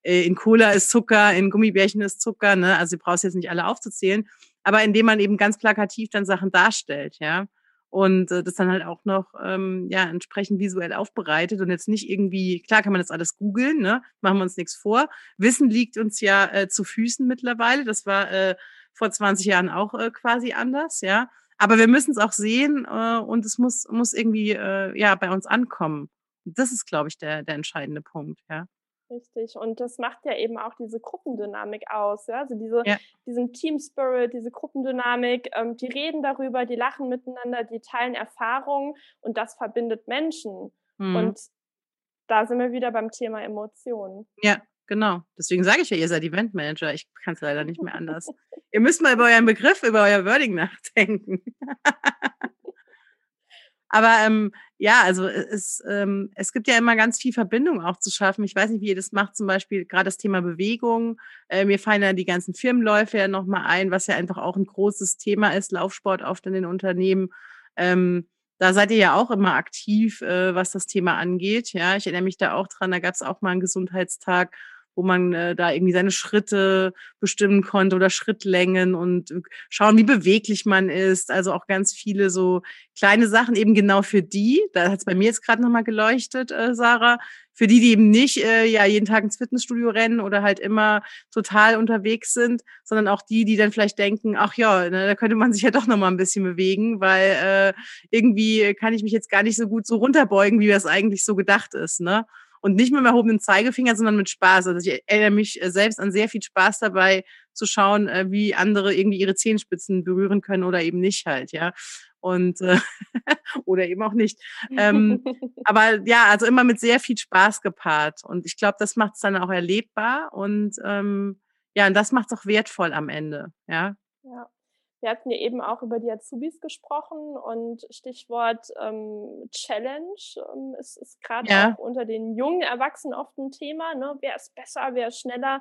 äh, in Cola ist Zucker, in Gummibärchen ist Zucker, ne, also du brauchst jetzt nicht alle aufzuzählen, aber indem man eben ganz plakativ dann Sachen darstellt, ja, und äh, das dann halt auch noch ähm, ja entsprechend visuell aufbereitet und jetzt nicht irgendwie klar kann man das alles googeln ne? Machen wir uns nichts vor. Wissen liegt uns ja äh, zu Füßen mittlerweile. Das war äh, vor 20 Jahren auch äh, quasi anders ja. Aber wir müssen es auch sehen äh, und es muss muss irgendwie äh, ja bei uns ankommen. Das ist glaube ich der der entscheidende Punkt ja Richtig. Und das macht ja eben auch diese Gruppendynamik aus. Ja? Also diese, ja. diesen Team Spirit, diese Gruppendynamik, ähm, die reden darüber, die lachen miteinander, die teilen Erfahrungen und das verbindet Menschen. Mhm. Und da sind wir wieder beim Thema Emotionen. Ja, genau. Deswegen sage ich ja, ihr seid Eventmanager. Ich kann es leider nicht mehr anders. [LAUGHS] ihr müsst mal über euren Begriff, über euer Wording nachdenken. [LAUGHS] Aber ähm, ja, also äh, es, ähm, es gibt ja immer ganz viel Verbindung auch zu schaffen. Ich weiß nicht, wie ihr das macht, zum Beispiel gerade das Thema Bewegung. Äh, mir fallen ja die ganzen Firmenläufe ja nochmal ein, was ja einfach auch ein großes Thema ist, Laufsport oft in den Unternehmen. Ähm, da seid ihr ja auch immer aktiv, äh, was das Thema angeht. Ja, ich erinnere mich da auch dran, da gab es auch mal einen Gesundheitstag wo man äh, da irgendwie seine Schritte bestimmen konnte oder Schrittlängen und äh, schauen, wie beweglich man ist. Also auch ganz viele so kleine Sachen eben genau für die. Da hat es bei mir jetzt gerade nochmal geleuchtet, äh, Sarah. Für die, die eben nicht äh, ja jeden Tag ins Fitnessstudio rennen oder halt immer total unterwegs sind, sondern auch die, die dann vielleicht denken, ach ja, ne, da könnte man sich ja doch nochmal ein bisschen bewegen, weil äh, irgendwie kann ich mich jetzt gar nicht so gut so runterbeugen, wie das eigentlich so gedacht ist. Ne? Und nicht mit dem erhobenen Zeigefinger, sondern mit Spaß. Also ich erinnere mich äh, selbst an sehr viel Spaß dabei zu schauen, äh, wie andere irgendwie ihre Zehenspitzen berühren können oder eben nicht halt, ja. Und äh, [LAUGHS] oder eben auch nicht. Ähm, [LAUGHS] aber ja, also immer mit sehr viel Spaß gepaart. Und ich glaube, das macht es dann auch erlebbar und ähm, ja, und das macht es auch wertvoll am Ende, ja. Wir hatten ja eben auch über die Azubis gesprochen und Stichwort ähm, Challenge ähm, ist, ist gerade ja. auch unter den jungen Erwachsenen oft ein Thema. Ne? Wer ist besser, wer ist schneller?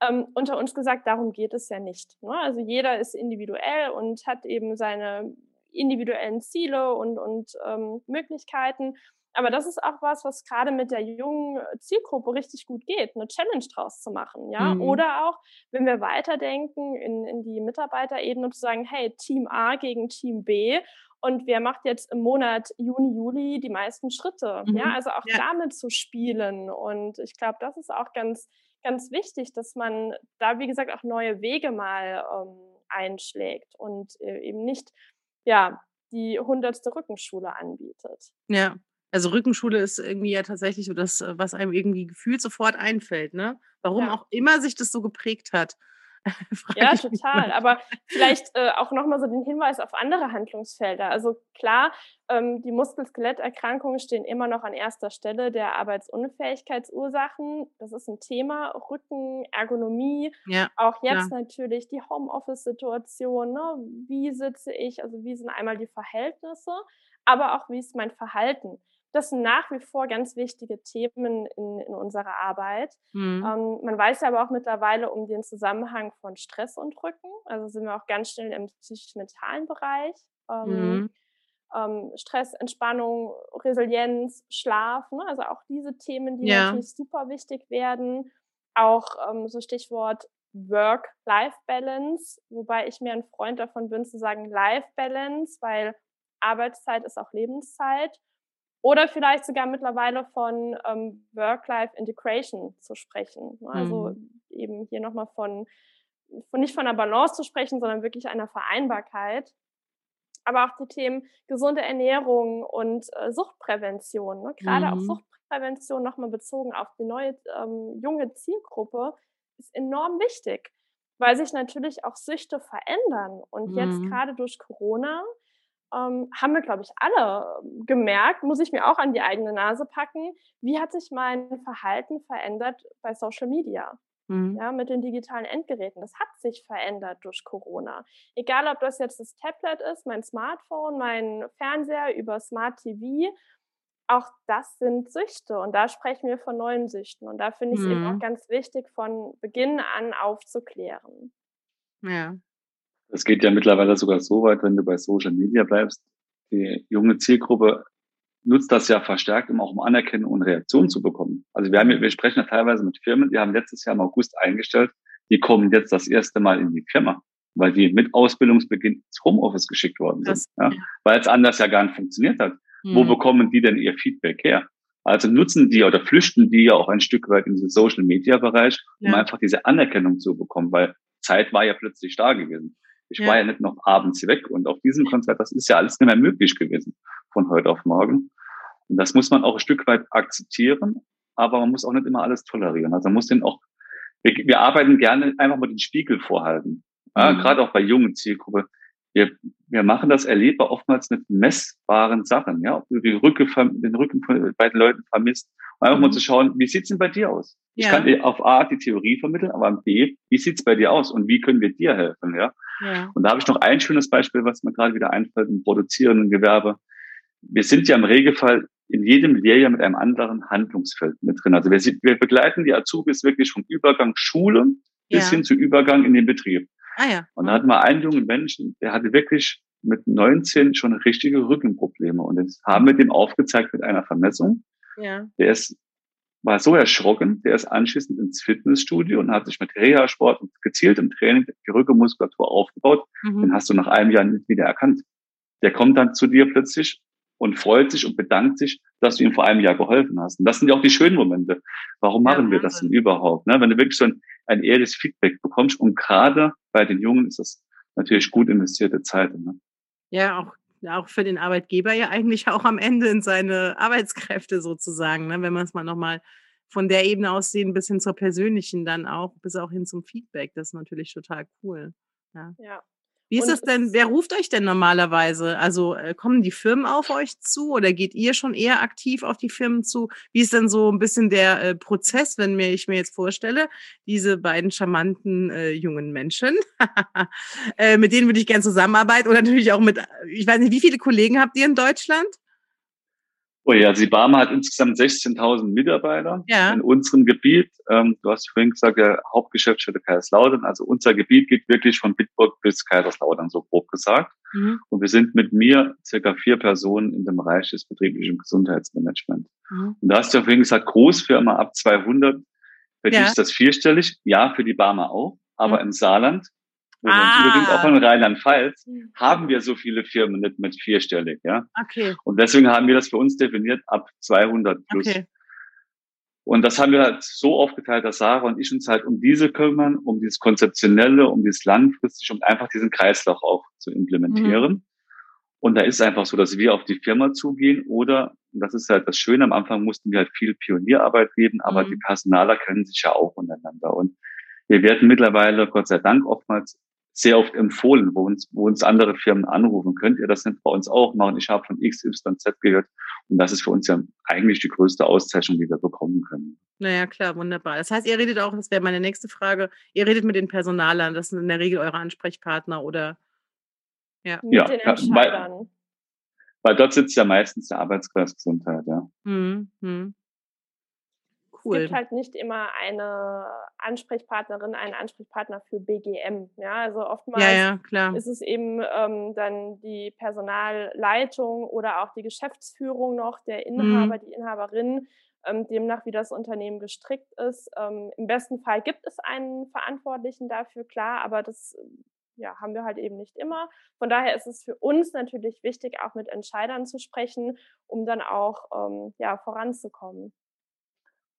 Ähm, unter uns gesagt, darum geht es ja nicht. Ne? Also jeder ist individuell und hat eben seine individuellen Ziele und, und ähm, Möglichkeiten. Aber das ist auch was, was gerade mit der jungen Zielgruppe richtig gut geht, eine Challenge draus zu machen, ja. Mhm. Oder auch, wenn wir weiterdenken in, in die Mitarbeiterebene zu sagen, hey, Team A gegen Team B und wer macht jetzt im Monat Juni, Juli die meisten Schritte? Mhm. Ja, also auch ja. damit zu spielen. Und ich glaube, das ist auch ganz, ganz wichtig, dass man da, wie gesagt, auch neue Wege mal ähm, einschlägt und äh, eben nicht, ja, die hundertste Rückenschule anbietet. Ja, also Rückenschule ist irgendwie ja tatsächlich so das, äh, was einem irgendwie gefühlt sofort einfällt, ne? Warum ja. auch immer sich das so geprägt hat. [LAUGHS] ja, total. Aber vielleicht äh, auch nochmal so den Hinweis auf andere Handlungsfelder. Also klar, ähm, die Muskel-Skeletterkrankungen stehen immer noch an erster Stelle der Arbeitsunfähigkeitsursachen. Das ist ein Thema. Rücken, Ergonomie, ja, auch jetzt ja. natürlich die Homeoffice-Situation. Ne? Wie sitze ich? Also wie sind einmal die Verhältnisse, aber auch wie ist mein Verhalten? Das sind nach wie vor ganz wichtige Themen in, in unserer Arbeit. Mhm. Ähm, man weiß ja aber auch mittlerweile um den Zusammenhang von Stress und Rücken. Also sind wir auch ganz schnell im psychisch-mentalen Bereich. Ähm, mhm. ähm, Stress, Entspannung, Resilienz, Schlaf. Ne? Also auch diese Themen, die ja. natürlich super wichtig werden. Auch ähm, so Stichwort Work-Life-Balance, wobei ich mir ein Freund davon bin zu sagen Life-Balance, weil Arbeitszeit ist auch Lebenszeit. Oder vielleicht sogar mittlerweile von ähm, Work-Life-Integration zu sprechen. Ne? Also mhm. eben hier nochmal von, von, nicht von einer Balance zu sprechen, sondern wirklich einer Vereinbarkeit. Aber auch die Themen gesunde Ernährung und äh, Suchtprävention. Ne? Gerade mhm. auch Suchtprävention nochmal bezogen auf die neue ähm, junge Zielgruppe ist enorm wichtig, weil sich natürlich auch Süchte verändern. Und mhm. jetzt gerade durch Corona ähm, haben wir, glaube ich, alle ähm, gemerkt, muss ich mir auch an die eigene Nase packen, wie hat sich mein Verhalten verändert bei Social Media? Mhm. Ja, mit den digitalen Endgeräten. Das hat sich verändert durch Corona. Egal, ob das jetzt das Tablet ist, mein Smartphone, mein Fernseher über Smart TV, auch das sind Süchte. Und da sprechen wir von neuen Süchten. Und da finde ich es mhm. eben auch mhm. ganz wichtig, von Beginn an aufzuklären. Ja, es geht ja mittlerweile sogar so weit, wenn du bei Social Media bleibst. Die junge Zielgruppe nutzt das ja verstärkt, um auch um Anerkennung und Reaktion zu bekommen. Also wir haben, wir sprechen ja teilweise mit Firmen, die haben letztes Jahr im August eingestellt, die kommen jetzt das erste Mal in die Firma, weil die mit Ausbildungsbeginn ins Homeoffice geschickt worden sind, ja, weil es anders ja gar nicht funktioniert hat. Mhm. Wo bekommen die denn ihr Feedback her? Also nutzen die oder flüchten die ja auch ein Stück weit in den Social Media Bereich, um ja. einfach diese Anerkennung zu bekommen, weil Zeit war ja plötzlich da gewesen. Ich ja. war ja nicht noch abends weg und auf diesem Konzert, das ist ja alles nicht mehr möglich gewesen von heute auf morgen. Und das muss man auch ein Stück weit akzeptieren, aber man muss auch nicht immer alles tolerieren. Also man muss den auch, wir, wir arbeiten gerne einfach mal den Spiegel vorhalten. Ja, mhm. Gerade auch bei jungen Zielgruppe. Wir wir machen das erlebbar oftmals mit messbaren Sachen, ja, ob du den Rücken, den Rücken von beiden Leuten vermisst, um einfach mhm. mal zu schauen, wie sieht's denn bei dir aus? Ja. Ich kann dir auf A die Theorie vermitteln, aber am B, wie sieht's bei dir aus und wie können wir dir helfen, ja? Ja. Und da habe ich noch ein schönes Beispiel, was mir gerade wieder einfällt im produzierenden Gewerbe. Wir sind ja im Regelfall in jedem Lehrjahr mit einem anderen Handlungsfeld mit drin. Also wir, wir begleiten die Azubis wirklich vom Übergang Schule bis ja. hin zu Übergang in den Betrieb. Ah, ja. Und da hatten wir einen jungen Menschen, der hatte wirklich mit 19 schon richtige Rückenprobleme. Und jetzt haben wir dem aufgezeigt mit einer Vermessung. Ja. Der ist, war so erschrocken, der ist anschließend ins Fitnessstudio und hat sich mit Reha-Sport und gezieltem Training die Rückenmuskulatur aufgebaut. Mhm. Den hast du nach einem Jahr nicht wieder erkannt. Der kommt dann zu dir plötzlich und freut sich und bedankt sich, dass du ihm vor einem Jahr geholfen hast. Und das sind ja auch die schönen Momente. Warum machen ja, wir das denn überhaupt? Ne? Wenn du wirklich so ein, ein ehrliches Feedback bekommst und gerade bei den Jungen ist das natürlich gut investierte Zeit. Ne? Ja, auch auch für den Arbeitgeber ja eigentlich auch am Ende in seine Arbeitskräfte sozusagen, ne? wenn man es mal nochmal von der Ebene aus sehen, bis hin zur persönlichen dann auch, bis auch hin zum Feedback. Das ist natürlich total cool. Ja. ja. Wie ist das denn? Wer ruft euch denn normalerweise? Also äh, kommen die Firmen auf euch zu oder geht ihr schon eher aktiv auf die Firmen zu? Wie ist denn so ein bisschen der äh, Prozess, wenn mir ich mir jetzt vorstelle, diese beiden charmanten äh, jungen Menschen, [LAUGHS] äh, mit denen würde ich gerne zusammenarbeiten oder natürlich auch mit, ich weiß nicht, wie viele Kollegen habt ihr in Deutschland? Oh ja, Sibama hat insgesamt 16.000 Mitarbeiter ja. in unserem Gebiet. Ähm, du hast vorhin gesagt, der Hauptgeschäftsstelle Kaiserslautern. Also unser Gebiet geht wirklich von Bitburg bis Kaiserslautern, so grob gesagt. Mhm. Und wir sind mit mir circa vier Personen in dem Bereich des betrieblichen Gesundheitsmanagements. Mhm. Und da hast du vorhin gesagt, Großfirma ab 200. Für ja. dich ist das vierstellig. Ja, für die Barmer auch. Aber mhm. im Saarland wo ah. überwiegend auch in Rheinland-Pfalz, hm. haben wir so viele Firmen nicht mit vierstellig, ja. Okay. Und deswegen haben wir das für uns definiert ab 200 plus. Okay. Und das haben wir halt so aufgeteilt, dass Sarah und ich uns halt um diese kümmern, um dieses Konzeptionelle, um dieses langfristig, um einfach diesen Kreislauf auch zu implementieren. Mhm. Und da ist einfach so, dass wir auf die Firma zugehen oder, und das ist halt das Schöne, am Anfang mussten wir halt viel Pionierarbeit geben, aber mhm. die Personaler kennen sich ja auch untereinander. Und wir werden mittlerweile, Gott sei Dank, oftmals sehr oft empfohlen, wo uns, wo uns andere Firmen anrufen. Könnt ihr das nicht bei uns auch machen? Ich habe von X, Y, Z gehört. Und das ist für uns ja eigentlich die größte Auszeichnung, die wir bekommen können. Naja, klar, wunderbar. Das heißt, ihr redet auch, das wäre meine nächste Frage, ihr redet mit den Personalern, das sind in der Regel eure Ansprechpartner oder ja. Mit ja, den Entscheidern. Weil, weil dort sitzt ja meistens der Arbeitskreis Gesundheit, ja. Mhm. Cool. Es gibt halt nicht immer eine Ansprechpartnerin, einen Ansprechpartner für BGM. Ja, also oftmals ja, ja, ist es eben ähm, dann die Personalleitung oder auch die Geschäftsführung noch, der Inhaber, mhm. die Inhaberin, ähm, demnach wie das Unternehmen gestrickt ist. Ähm, Im besten Fall gibt es einen Verantwortlichen dafür, klar, aber das ja, haben wir halt eben nicht immer. Von daher ist es für uns natürlich wichtig, auch mit Entscheidern zu sprechen, um dann auch ähm, ja, voranzukommen.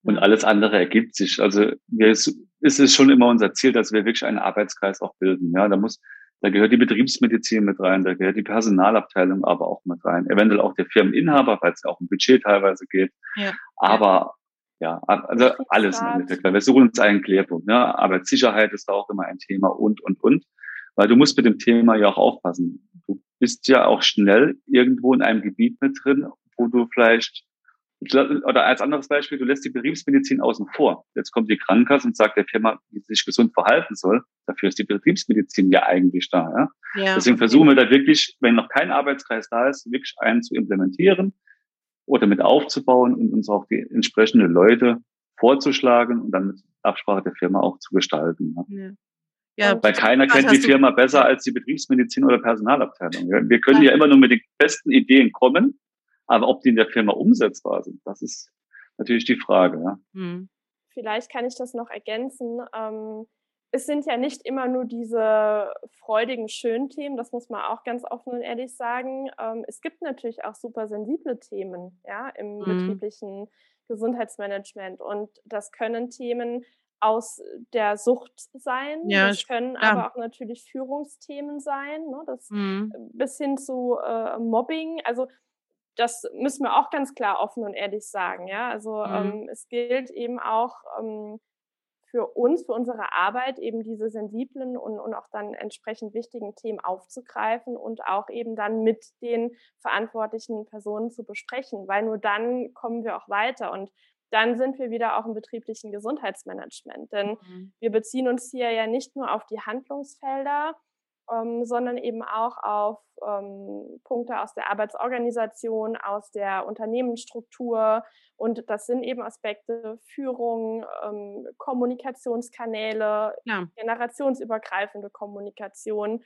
Und alles andere ergibt sich. Also wir, es ist schon immer unser Ziel, dass wir wirklich einen Arbeitskreis auch bilden. Ja, da muss, da gehört die Betriebsmedizin mit rein, da gehört die Personalabteilung aber auch mit rein. Eventuell auch der Firmeninhaber, weil es auch um Budget teilweise geht. Ja. Aber ja, also alles im Endeffekt. Weil wir suchen uns einen Klärpunkt. Ne? Arbeitssicherheit ist da auch immer ein Thema und, und, und. Weil du musst mit dem Thema ja auch aufpassen. Du bist ja auch schnell irgendwo in einem Gebiet mit drin, wo du vielleicht oder als anderes Beispiel, du lässt die Betriebsmedizin außen vor. Jetzt kommt die Krankenkasse und sagt der Firma, wie sie sich gesund verhalten soll. Dafür ist die Betriebsmedizin ja eigentlich da. Ja? ja Deswegen versuchen wir da wirklich, wenn noch kein Arbeitskreis da ist, wirklich einen zu implementieren oder mit aufzubauen und uns auch die entsprechenden Leute vorzuschlagen und dann mit Absprache der Firma auch zu gestalten. Ja? Ja, Weil keiner kennt die Firma besser als die Betriebsmedizin oder Personalabteilung. Wir können ja immer nur mit den besten Ideen kommen aber ob die in der Firma umsetzbar sind, das ist natürlich die Frage. Ja. Hm. Vielleicht kann ich das noch ergänzen. Ähm, es sind ja nicht immer nur diese freudigen, schönen Themen, das muss man auch ganz offen und ehrlich sagen. Ähm, es gibt natürlich auch super sensible Themen ja, im mhm. betrieblichen Gesundheitsmanagement und das können Themen aus der Sucht sein. Ja, das können ja. aber auch natürlich Führungsthemen sein, ne? das mhm. bis hin zu äh, Mobbing. Also das müssen wir auch ganz klar offen und ehrlich sagen. Ja, also mhm. ähm, es gilt eben auch ähm, für uns, für unsere Arbeit eben diese sensiblen und, und auch dann entsprechend wichtigen Themen aufzugreifen und auch eben dann mit den verantwortlichen Personen zu besprechen, weil nur dann kommen wir auch weiter und dann sind wir wieder auch im betrieblichen Gesundheitsmanagement. Denn mhm. wir beziehen uns hier ja nicht nur auf die Handlungsfelder, ähm, sondern eben auch auf ähm, Punkte aus der Arbeitsorganisation, aus der Unternehmensstruktur. Und das sind eben Aspekte Führung, ähm, Kommunikationskanäle, ja. generationsübergreifende Kommunikation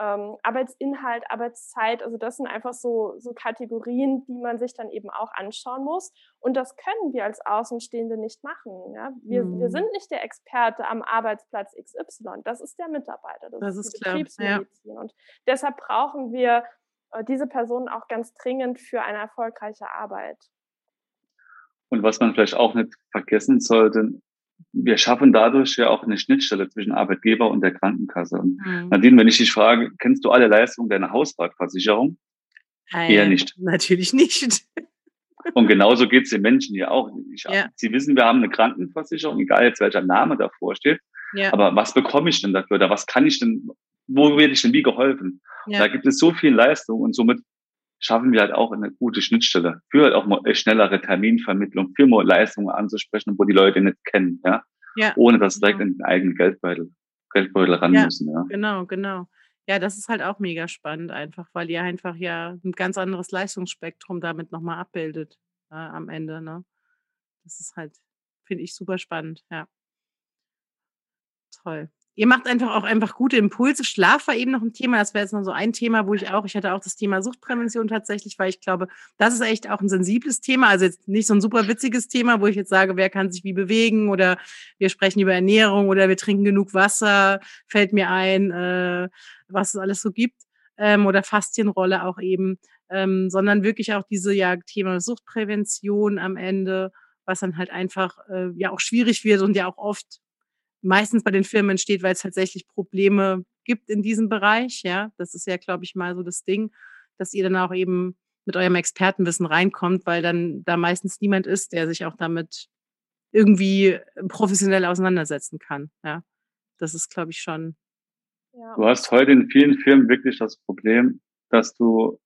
ähm, Arbeitsinhalt, Arbeitszeit, also das sind einfach so, so Kategorien, die man sich dann eben auch anschauen muss. Und das können wir als Außenstehende nicht machen. Ja? Wir, mhm. wir sind nicht der Experte am Arbeitsplatz XY, das ist der Mitarbeiter, das, das ist, ist die Betriebsmedizin. Ja. Und deshalb brauchen wir äh, diese Personen auch ganz dringend für eine erfolgreiche Arbeit. Und was man vielleicht auch nicht vergessen sollte, wir schaffen dadurch ja auch eine Schnittstelle zwischen Arbeitgeber und der Krankenkasse. Und mhm. Nadine, wenn ich dich frage, kennst du alle Leistungen deiner Hausratversicherung? Ähm, Eher nicht. Natürlich nicht. Und genauso geht es den Menschen hier auch. Ich, ja. Sie wissen, wir haben eine Krankenversicherung, egal jetzt welcher Name davor steht. Ja. Aber was bekomme ich denn dafür? Oder was kann ich denn, wo werde ich denn wie geholfen? Ja. Da gibt es so viel Leistung und somit schaffen wir halt auch eine gute Schnittstelle für halt auch mal schnellere Terminvermittlung, für mal Leistungen anzusprechen, wo die Leute nicht kennen, ja. ja ohne dass sie direkt genau. in den eigenen Geldbeutel, Geldbeutel ran ja, müssen, ja. Genau, genau. Ja, das ist halt auch mega spannend einfach, weil ihr einfach ja ein ganz anderes Leistungsspektrum damit nochmal abbildet äh, am Ende, ne? Das ist halt, finde ich super spannend, ja. Toll. Ihr macht einfach auch einfach gute Impulse. Schlaf war eben noch ein Thema. Das wäre jetzt noch so ein Thema, wo ich auch, ich hatte auch das Thema Suchtprävention tatsächlich, weil ich glaube, das ist echt auch ein sensibles Thema. Also jetzt nicht so ein super witziges Thema, wo ich jetzt sage, wer kann sich wie bewegen oder wir sprechen über Ernährung oder wir trinken genug Wasser, fällt mir ein, äh, was es alles so gibt. Ähm, oder Faszienrolle auch eben, ähm, sondern wirklich auch diese ja Thema Suchtprävention am Ende, was dann halt einfach äh, ja auch schwierig wird und ja auch oft meistens bei den Firmen entsteht, weil es tatsächlich Probleme gibt in diesem Bereich. Ja, das ist ja, glaube ich, mal so das Ding, dass ihr dann auch eben mit eurem Expertenwissen reinkommt, weil dann da meistens niemand ist, der sich auch damit irgendwie professionell auseinandersetzen kann. Ja, das ist, glaube ich, schon. Ja. Du hast heute in vielen Firmen wirklich das Problem, dass du,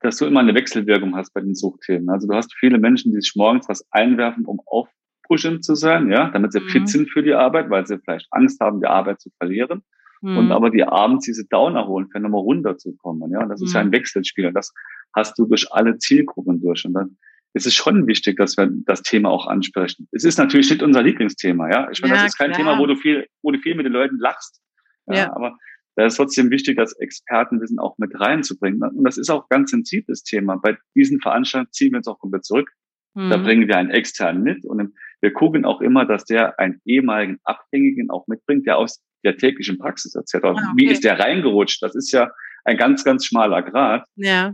dass du immer eine Wechselwirkung hast bei den Suchthemen. Also du hast viele Menschen, die sich morgens was einwerfen, um auf, pushend zu sein, ja, damit sie mhm. fit sind für die Arbeit, weil sie vielleicht Angst haben, die Arbeit zu verlieren. Mhm. Und aber die abends diese Downer holen, für nochmal runterzukommen, ja. Und das mhm. ist ja ein mhm. Wechselspiel. Und das hast du durch alle Zielgruppen durch. Und dann ist es schon wichtig, dass wir das Thema auch ansprechen. Es ist natürlich nicht unser Lieblingsthema, ja. Ich meine, ja, das ist kein klar. Thema, wo du viel, wo du viel mit den Leuten lachst. Ja, ja. aber da ist trotzdem wichtig, das Expertenwissen auch mit reinzubringen. Und das ist auch ein ganz sensibles Thema. Bei diesen Veranstaltungen ziehen wir uns auch komplett zurück. Da mhm. bringen wir einen externen mit und wir gucken auch immer, dass der einen ehemaligen Abhängigen auch mitbringt, der aus der täglichen Praxis erzählt. Also ah, okay. Wie ist der reingerutscht? Das ist ja ein ganz, ganz schmaler Grad. Ja.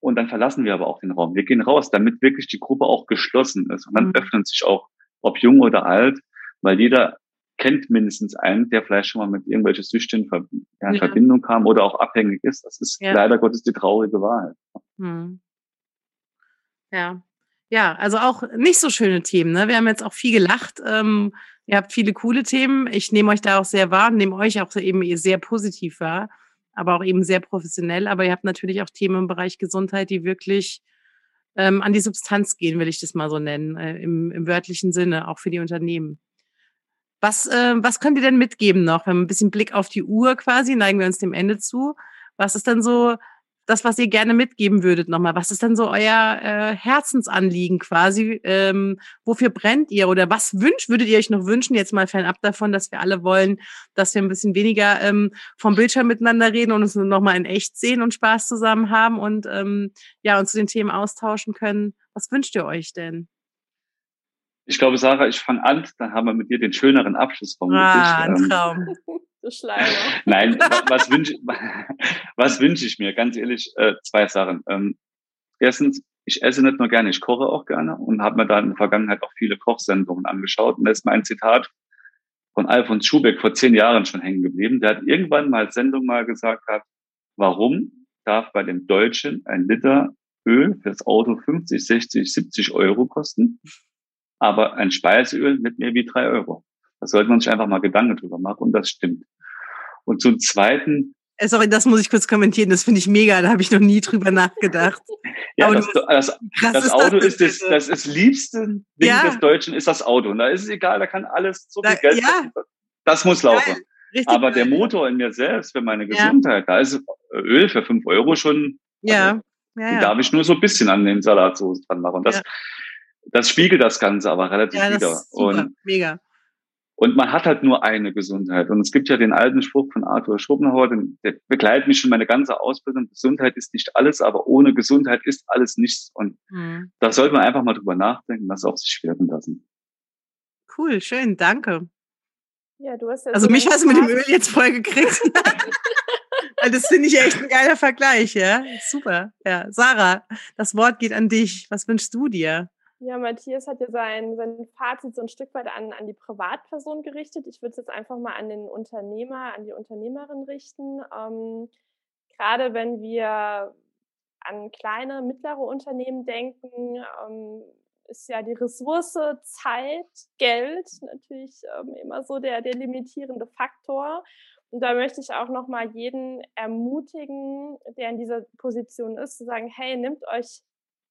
Und dann verlassen wir aber auch den Raum. Wir gehen raus, damit wirklich die Gruppe auch geschlossen ist. Und dann mhm. öffnen sich auch, ob jung oder alt, weil jeder kennt mindestens einen, der vielleicht schon mal mit irgendwelchen Süchten in ja. Verbindung kam oder auch abhängig ist. Das ist ja. leider Gottes die traurige Wahrheit. Mhm. Ja, ja, also auch nicht so schöne Themen. Ne? Wir haben jetzt auch viel gelacht. Ähm, ihr habt viele coole Themen. Ich nehme euch da auch sehr wahr, nehme euch auch eben sehr positiv wahr, aber auch eben sehr professionell. Aber ihr habt natürlich auch Themen im Bereich Gesundheit, die wirklich ähm, an die Substanz gehen, will ich das mal so nennen, äh, im, im wörtlichen Sinne, auch für die Unternehmen. Was, äh, was könnt ihr denn mitgeben noch? Wir haben ein bisschen Blick auf die Uhr quasi, neigen wir uns dem Ende zu. Was ist denn so das, was ihr gerne mitgeben würdet nochmal. Was ist denn so euer äh, Herzensanliegen quasi? Ähm, wofür brennt ihr oder was wünscht, würdet ihr euch noch wünschen? Jetzt mal fernab davon, dass wir alle wollen, dass wir ein bisschen weniger ähm, vom Bildschirm miteinander reden und uns nochmal in echt sehen und Spaß zusammen haben und ähm, ja, uns zu den Themen austauschen können. Was wünscht ihr euch denn? Ich glaube, Sarah, ich fange an, dann haben wir mit dir den schöneren Abschluss vermutlich. Ah, ein ähm, Traum. du Schleimer. [LAUGHS] Nein, [LAUGHS] was wünsche [LAUGHS] was wünsch ich mir? Ganz ehrlich, äh, zwei Sachen. Ähm, erstens, ich esse nicht nur gerne, ich koche auch gerne und habe mir da in der Vergangenheit auch viele Kochsendungen angeschaut. Und da ist mein Zitat von Alfons Schubeck vor zehn Jahren schon hängen geblieben. Der hat irgendwann mal Sendung mal gesagt hat, warum darf bei dem Deutschen ein Liter Öl fürs Auto 50, 60, 70 Euro kosten, aber ein Speiseöl mit mehr wie drei Euro. Da sollte man sich einfach mal Gedanken drüber machen und das stimmt. Und zum Zweiten. Äh, sorry, das muss ich kurz kommentieren. Das finde ich mega. Da habe ich noch nie drüber nachgedacht. [LAUGHS] ja, das, das, das, ist Auto ist das, das, das liebste Ding ja. des Deutschen ist das Auto. Und da ist es egal, da kann alles so viel da, Geld. Ja. Das muss laufen. Richtig Aber der Motor in mir selbst, für meine Gesundheit, ja. da ist Öl für fünf Euro schon. Ja. Also, ja, ja. darf ich nur so ein bisschen an den Salatsoße dran machen. Und das. Das spiegelt das Ganze aber relativ ja, wieder. Super, und, mega. Und man hat halt nur eine Gesundheit. Und es gibt ja den alten Spruch von Arthur Schopenhauer, der begleitet mich schon meine ganze Ausbildung. Gesundheit ist nicht alles, aber ohne Gesundheit ist alles nichts. Und mhm. da sollte man einfach mal drüber nachdenken, das auf sich wirken lassen. Cool, schön, danke. Ja, du hast ja also mich hast du mit dem Öl jetzt voll gekriegt. [LAUGHS] das finde ich echt ein geiler Vergleich, ja. Super. Ja, Sarah, das Wort geht an dich. Was wünschst du dir? Ja, Matthias hat ja sein, sein Fazit so ein Stück weit an, an die Privatperson gerichtet. Ich würde es jetzt einfach mal an den Unternehmer, an die Unternehmerin richten. Ähm, gerade wenn wir an kleine, mittlere Unternehmen denken, ähm, ist ja die Ressource Zeit, Geld natürlich ähm, immer so der, der limitierende Faktor. Und da möchte ich auch nochmal jeden ermutigen, der in dieser Position ist, zu sagen, hey, nehmt euch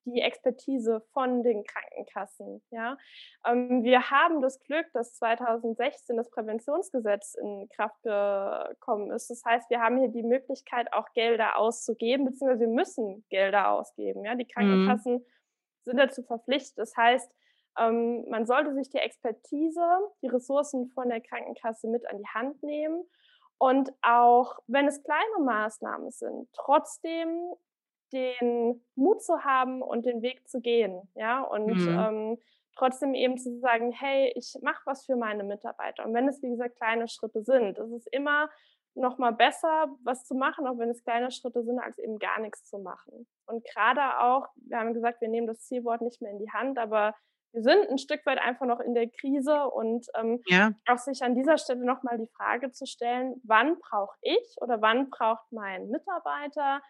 die Expertise von den Krankenkassen. Ja, ähm, wir haben das Glück, dass 2016 das Präventionsgesetz in Kraft gekommen ist. Das heißt, wir haben hier die Möglichkeit, auch Gelder auszugeben, beziehungsweise wir müssen Gelder ausgeben. Ja, die mhm. Krankenkassen mhm sind dazu verpflichtet. Das heißt, ähm, man sollte sich die Expertise, die Ressourcen von der Krankenkasse mit an die Hand nehmen und auch, wenn es kleine Maßnahmen sind, trotzdem den Mut zu haben und den Weg zu gehen, ja, und mhm. ähm, trotzdem eben zu sagen, hey, ich mache was für meine Mitarbeiter. Und wenn es, wie gesagt, kleine Schritte sind, es ist immer noch mal besser, was zu machen, auch wenn es kleine Schritte sind, als eben gar nichts zu machen. Und gerade auch, wir haben gesagt, wir nehmen das Zielwort nicht mehr in die Hand, aber wir sind ein Stück weit einfach noch in der Krise und ähm, ja. auch sich an dieser Stelle nochmal die Frage zu stellen, wann brauche ich oder wann braucht mein Mitarbeiter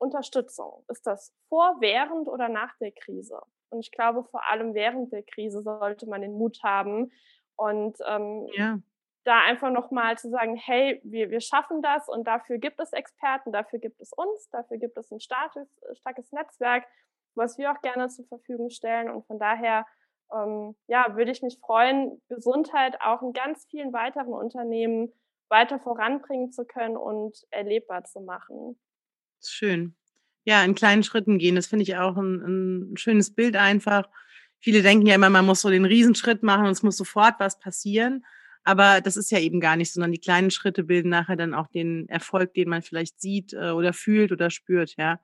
Unterstützung? Ist das vor, während oder nach der Krise? Und ich glaube, vor allem während der Krise sollte man den Mut haben und ähm, ja da einfach nochmal zu sagen, hey, wir, wir schaffen das und dafür gibt es Experten, dafür gibt es uns, dafür gibt es ein starkes, starkes Netzwerk, was wir auch gerne zur Verfügung stellen. Und von daher, ähm, ja, würde ich mich freuen, Gesundheit auch in ganz vielen weiteren Unternehmen weiter voranbringen zu können und erlebbar zu machen. Schön. Ja, in kleinen Schritten gehen. Das finde ich auch ein, ein schönes Bild einfach. Viele denken ja immer, man muss so den Riesenschritt machen und es muss sofort was passieren. Aber das ist ja eben gar nicht, sondern die kleinen Schritte bilden nachher dann auch den Erfolg, den man vielleicht sieht äh, oder fühlt oder spürt, ja.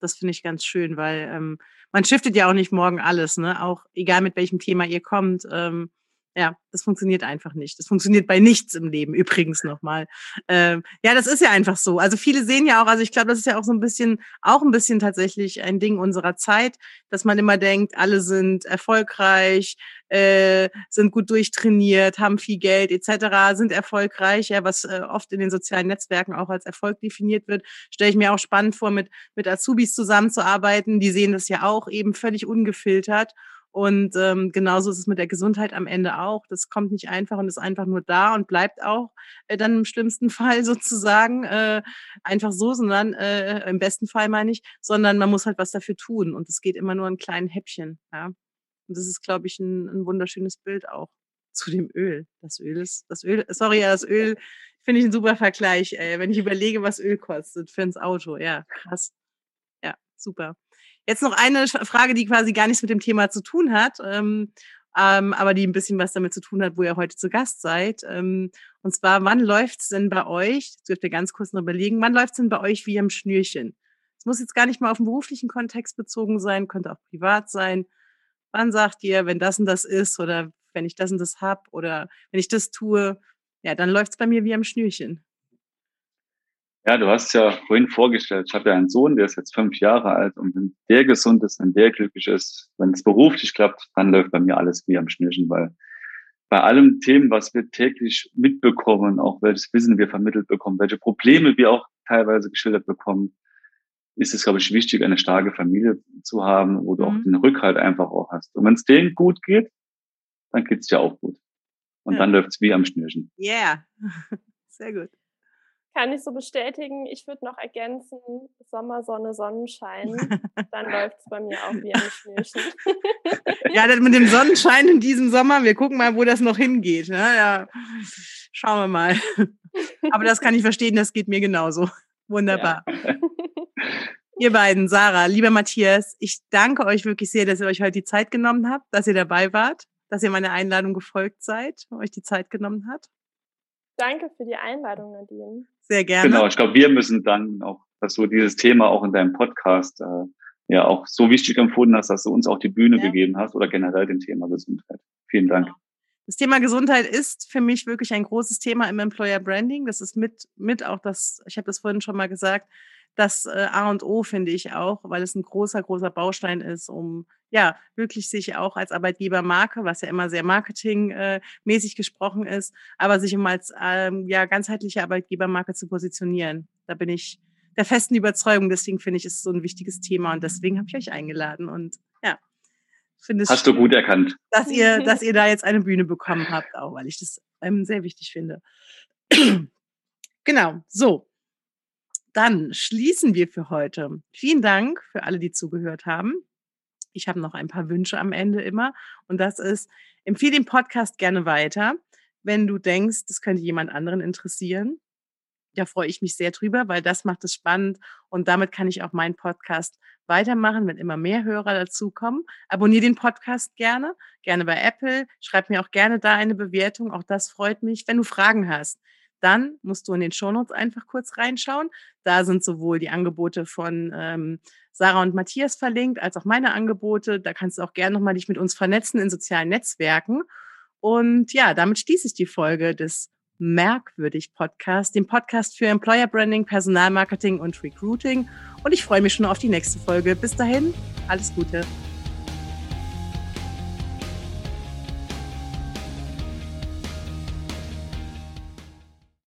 Das finde ich ganz schön, weil ähm, man shiftet ja auch nicht morgen alles, ne? Auch egal mit welchem Thema ihr kommt. Ähm, ja, das funktioniert einfach nicht. Das funktioniert bei nichts im Leben, übrigens nochmal. Ähm, ja, das ist ja einfach so. Also viele sehen ja auch, also ich glaube, das ist ja auch so ein bisschen, auch ein bisschen tatsächlich ein Ding unserer Zeit, dass man immer denkt, alle sind erfolgreich, äh, sind gut durchtrainiert, haben viel Geld etc., sind erfolgreich, ja, was äh, oft in den sozialen Netzwerken auch als Erfolg definiert wird, stelle ich mir auch spannend vor, mit, mit Azubis zusammenzuarbeiten. Die sehen das ja auch eben völlig ungefiltert und ähm, genauso ist es mit der Gesundheit am Ende auch. Das kommt nicht einfach und ist einfach nur da und bleibt auch äh, dann im schlimmsten [LAUGHS] Fall sozusagen äh, einfach so, sondern äh, im besten Fall meine ich, sondern man muss halt was dafür tun und es geht immer nur in kleinen Häppchen. Ja? Und das ist, glaube ich, ein, ein wunderschönes Bild auch zu dem Öl. Das Öl ist, das Öl, sorry, ja, das Öl finde ich ein super Vergleich, ey, wenn ich überlege, was Öl kostet für ins Auto. Ja, krass. Ja, super. Jetzt noch eine Frage, die quasi gar nichts mit dem Thema zu tun hat, ähm, ähm, aber die ein bisschen was damit zu tun hat, wo ihr heute zu Gast seid. Ähm, und zwar, wann läuft's denn bei euch, das dürft ihr ganz kurz noch überlegen, wann läuft's denn bei euch wie am Schnürchen? Es muss jetzt gar nicht mal auf den beruflichen Kontext bezogen sein, könnte auch privat sein. Wann sagt ihr, wenn das und das ist oder wenn ich das und das hab oder wenn ich das tue, ja, dann läuft's bei mir wie am Schnürchen. Ja, du hast ja vorhin vorgestellt, ich habe ja einen Sohn, der ist jetzt fünf Jahre alt und wenn der gesund ist, wenn der glücklich ist, wenn es beruflich klappt, dann läuft bei mir alles wie am Schnürchen, weil bei allem Themen, was wir täglich mitbekommen, auch welches Wissen wir vermittelt bekommen, welche Probleme wir auch teilweise geschildert bekommen, ist es, glaube ich, wichtig, eine starke Familie zu haben, wo du mhm. auch den Rückhalt einfach auch hast. Und wenn es denen gut geht, dann geht es dir auch gut. Und ja. dann läuft's wie am Schnürchen. Yeah, [LAUGHS] sehr gut. Kann ich so bestätigen. Ich würde noch ergänzen, Sommer, Sonne, Sonnenschein. [LAUGHS] Dann läuft es bei mir auch wie am Schnürchen. [LAUGHS] ja, das mit dem Sonnenschein in diesem Sommer, wir gucken mal, wo das noch hingeht. Ne? Ja, schauen wir mal. [LAUGHS] Aber das kann ich verstehen, das geht mir genauso. Wunderbar. Ja. Ihr beiden, Sarah, lieber Matthias, ich danke euch wirklich sehr, dass ihr euch heute die Zeit genommen habt, dass ihr dabei wart, dass ihr meiner Einladung gefolgt seid, euch die Zeit genommen habt. Danke für die Einladung, Nadine. Sehr gerne. Genau, ich glaube, wir müssen dann auch, dass du dieses Thema auch in deinem Podcast äh, ja auch so wichtig empfunden hast, dass du uns auch die Bühne ja. gegeben hast oder generell dem Thema Gesundheit. Vielen Dank. Genau. Das Thema Gesundheit ist für mich wirklich ein großes Thema im Employer Branding. Das ist mit, mit auch das, ich habe das vorhin schon mal gesagt, das äh, A und O finde ich auch, weil es ein großer, großer Baustein ist, um ja wirklich sich auch als Arbeitgebermarke, was ja immer sehr marketingmäßig äh, gesprochen ist, aber sich um als ähm, ja ganzheitliche Arbeitgebermarke zu positionieren. Da bin ich der festen Überzeugung. Deswegen finde ich, ist es so ein wichtiges Thema und deswegen habe ich euch eingeladen und ja. Finde Hast du gut erkannt. Dass ihr, dass ihr da jetzt eine Bühne bekommen habt, auch weil ich das ähm, sehr wichtig finde. [CLEARS THROAT] genau, so dann schließen wir für heute. Vielen Dank für alle, die zugehört haben. Ich habe noch ein paar Wünsche am Ende immer. Und das ist, empfehle den Podcast gerne weiter, wenn du denkst, das könnte jemand anderen interessieren. Da freue ich mich sehr drüber, weil das macht es spannend und damit kann ich auch meinen Podcast weitermachen, wenn immer mehr Hörer dazukommen. Abonniere den Podcast gerne, gerne bei Apple. Schreib mir auch gerne da eine Bewertung. Auch das freut mich. Wenn du Fragen hast, dann musst du in den Shownotes einfach kurz reinschauen. Da sind sowohl die Angebote von ähm, Sarah und Matthias verlinkt, als auch meine Angebote. Da kannst du auch gerne nochmal dich mit uns vernetzen in sozialen Netzwerken. Und ja, damit schließe ich die Folge des Merkwürdig Podcast, dem Podcast für Employer Branding, Personalmarketing und Recruiting. Und ich freue mich schon auf die nächste Folge. Bis dahin, alles Gute.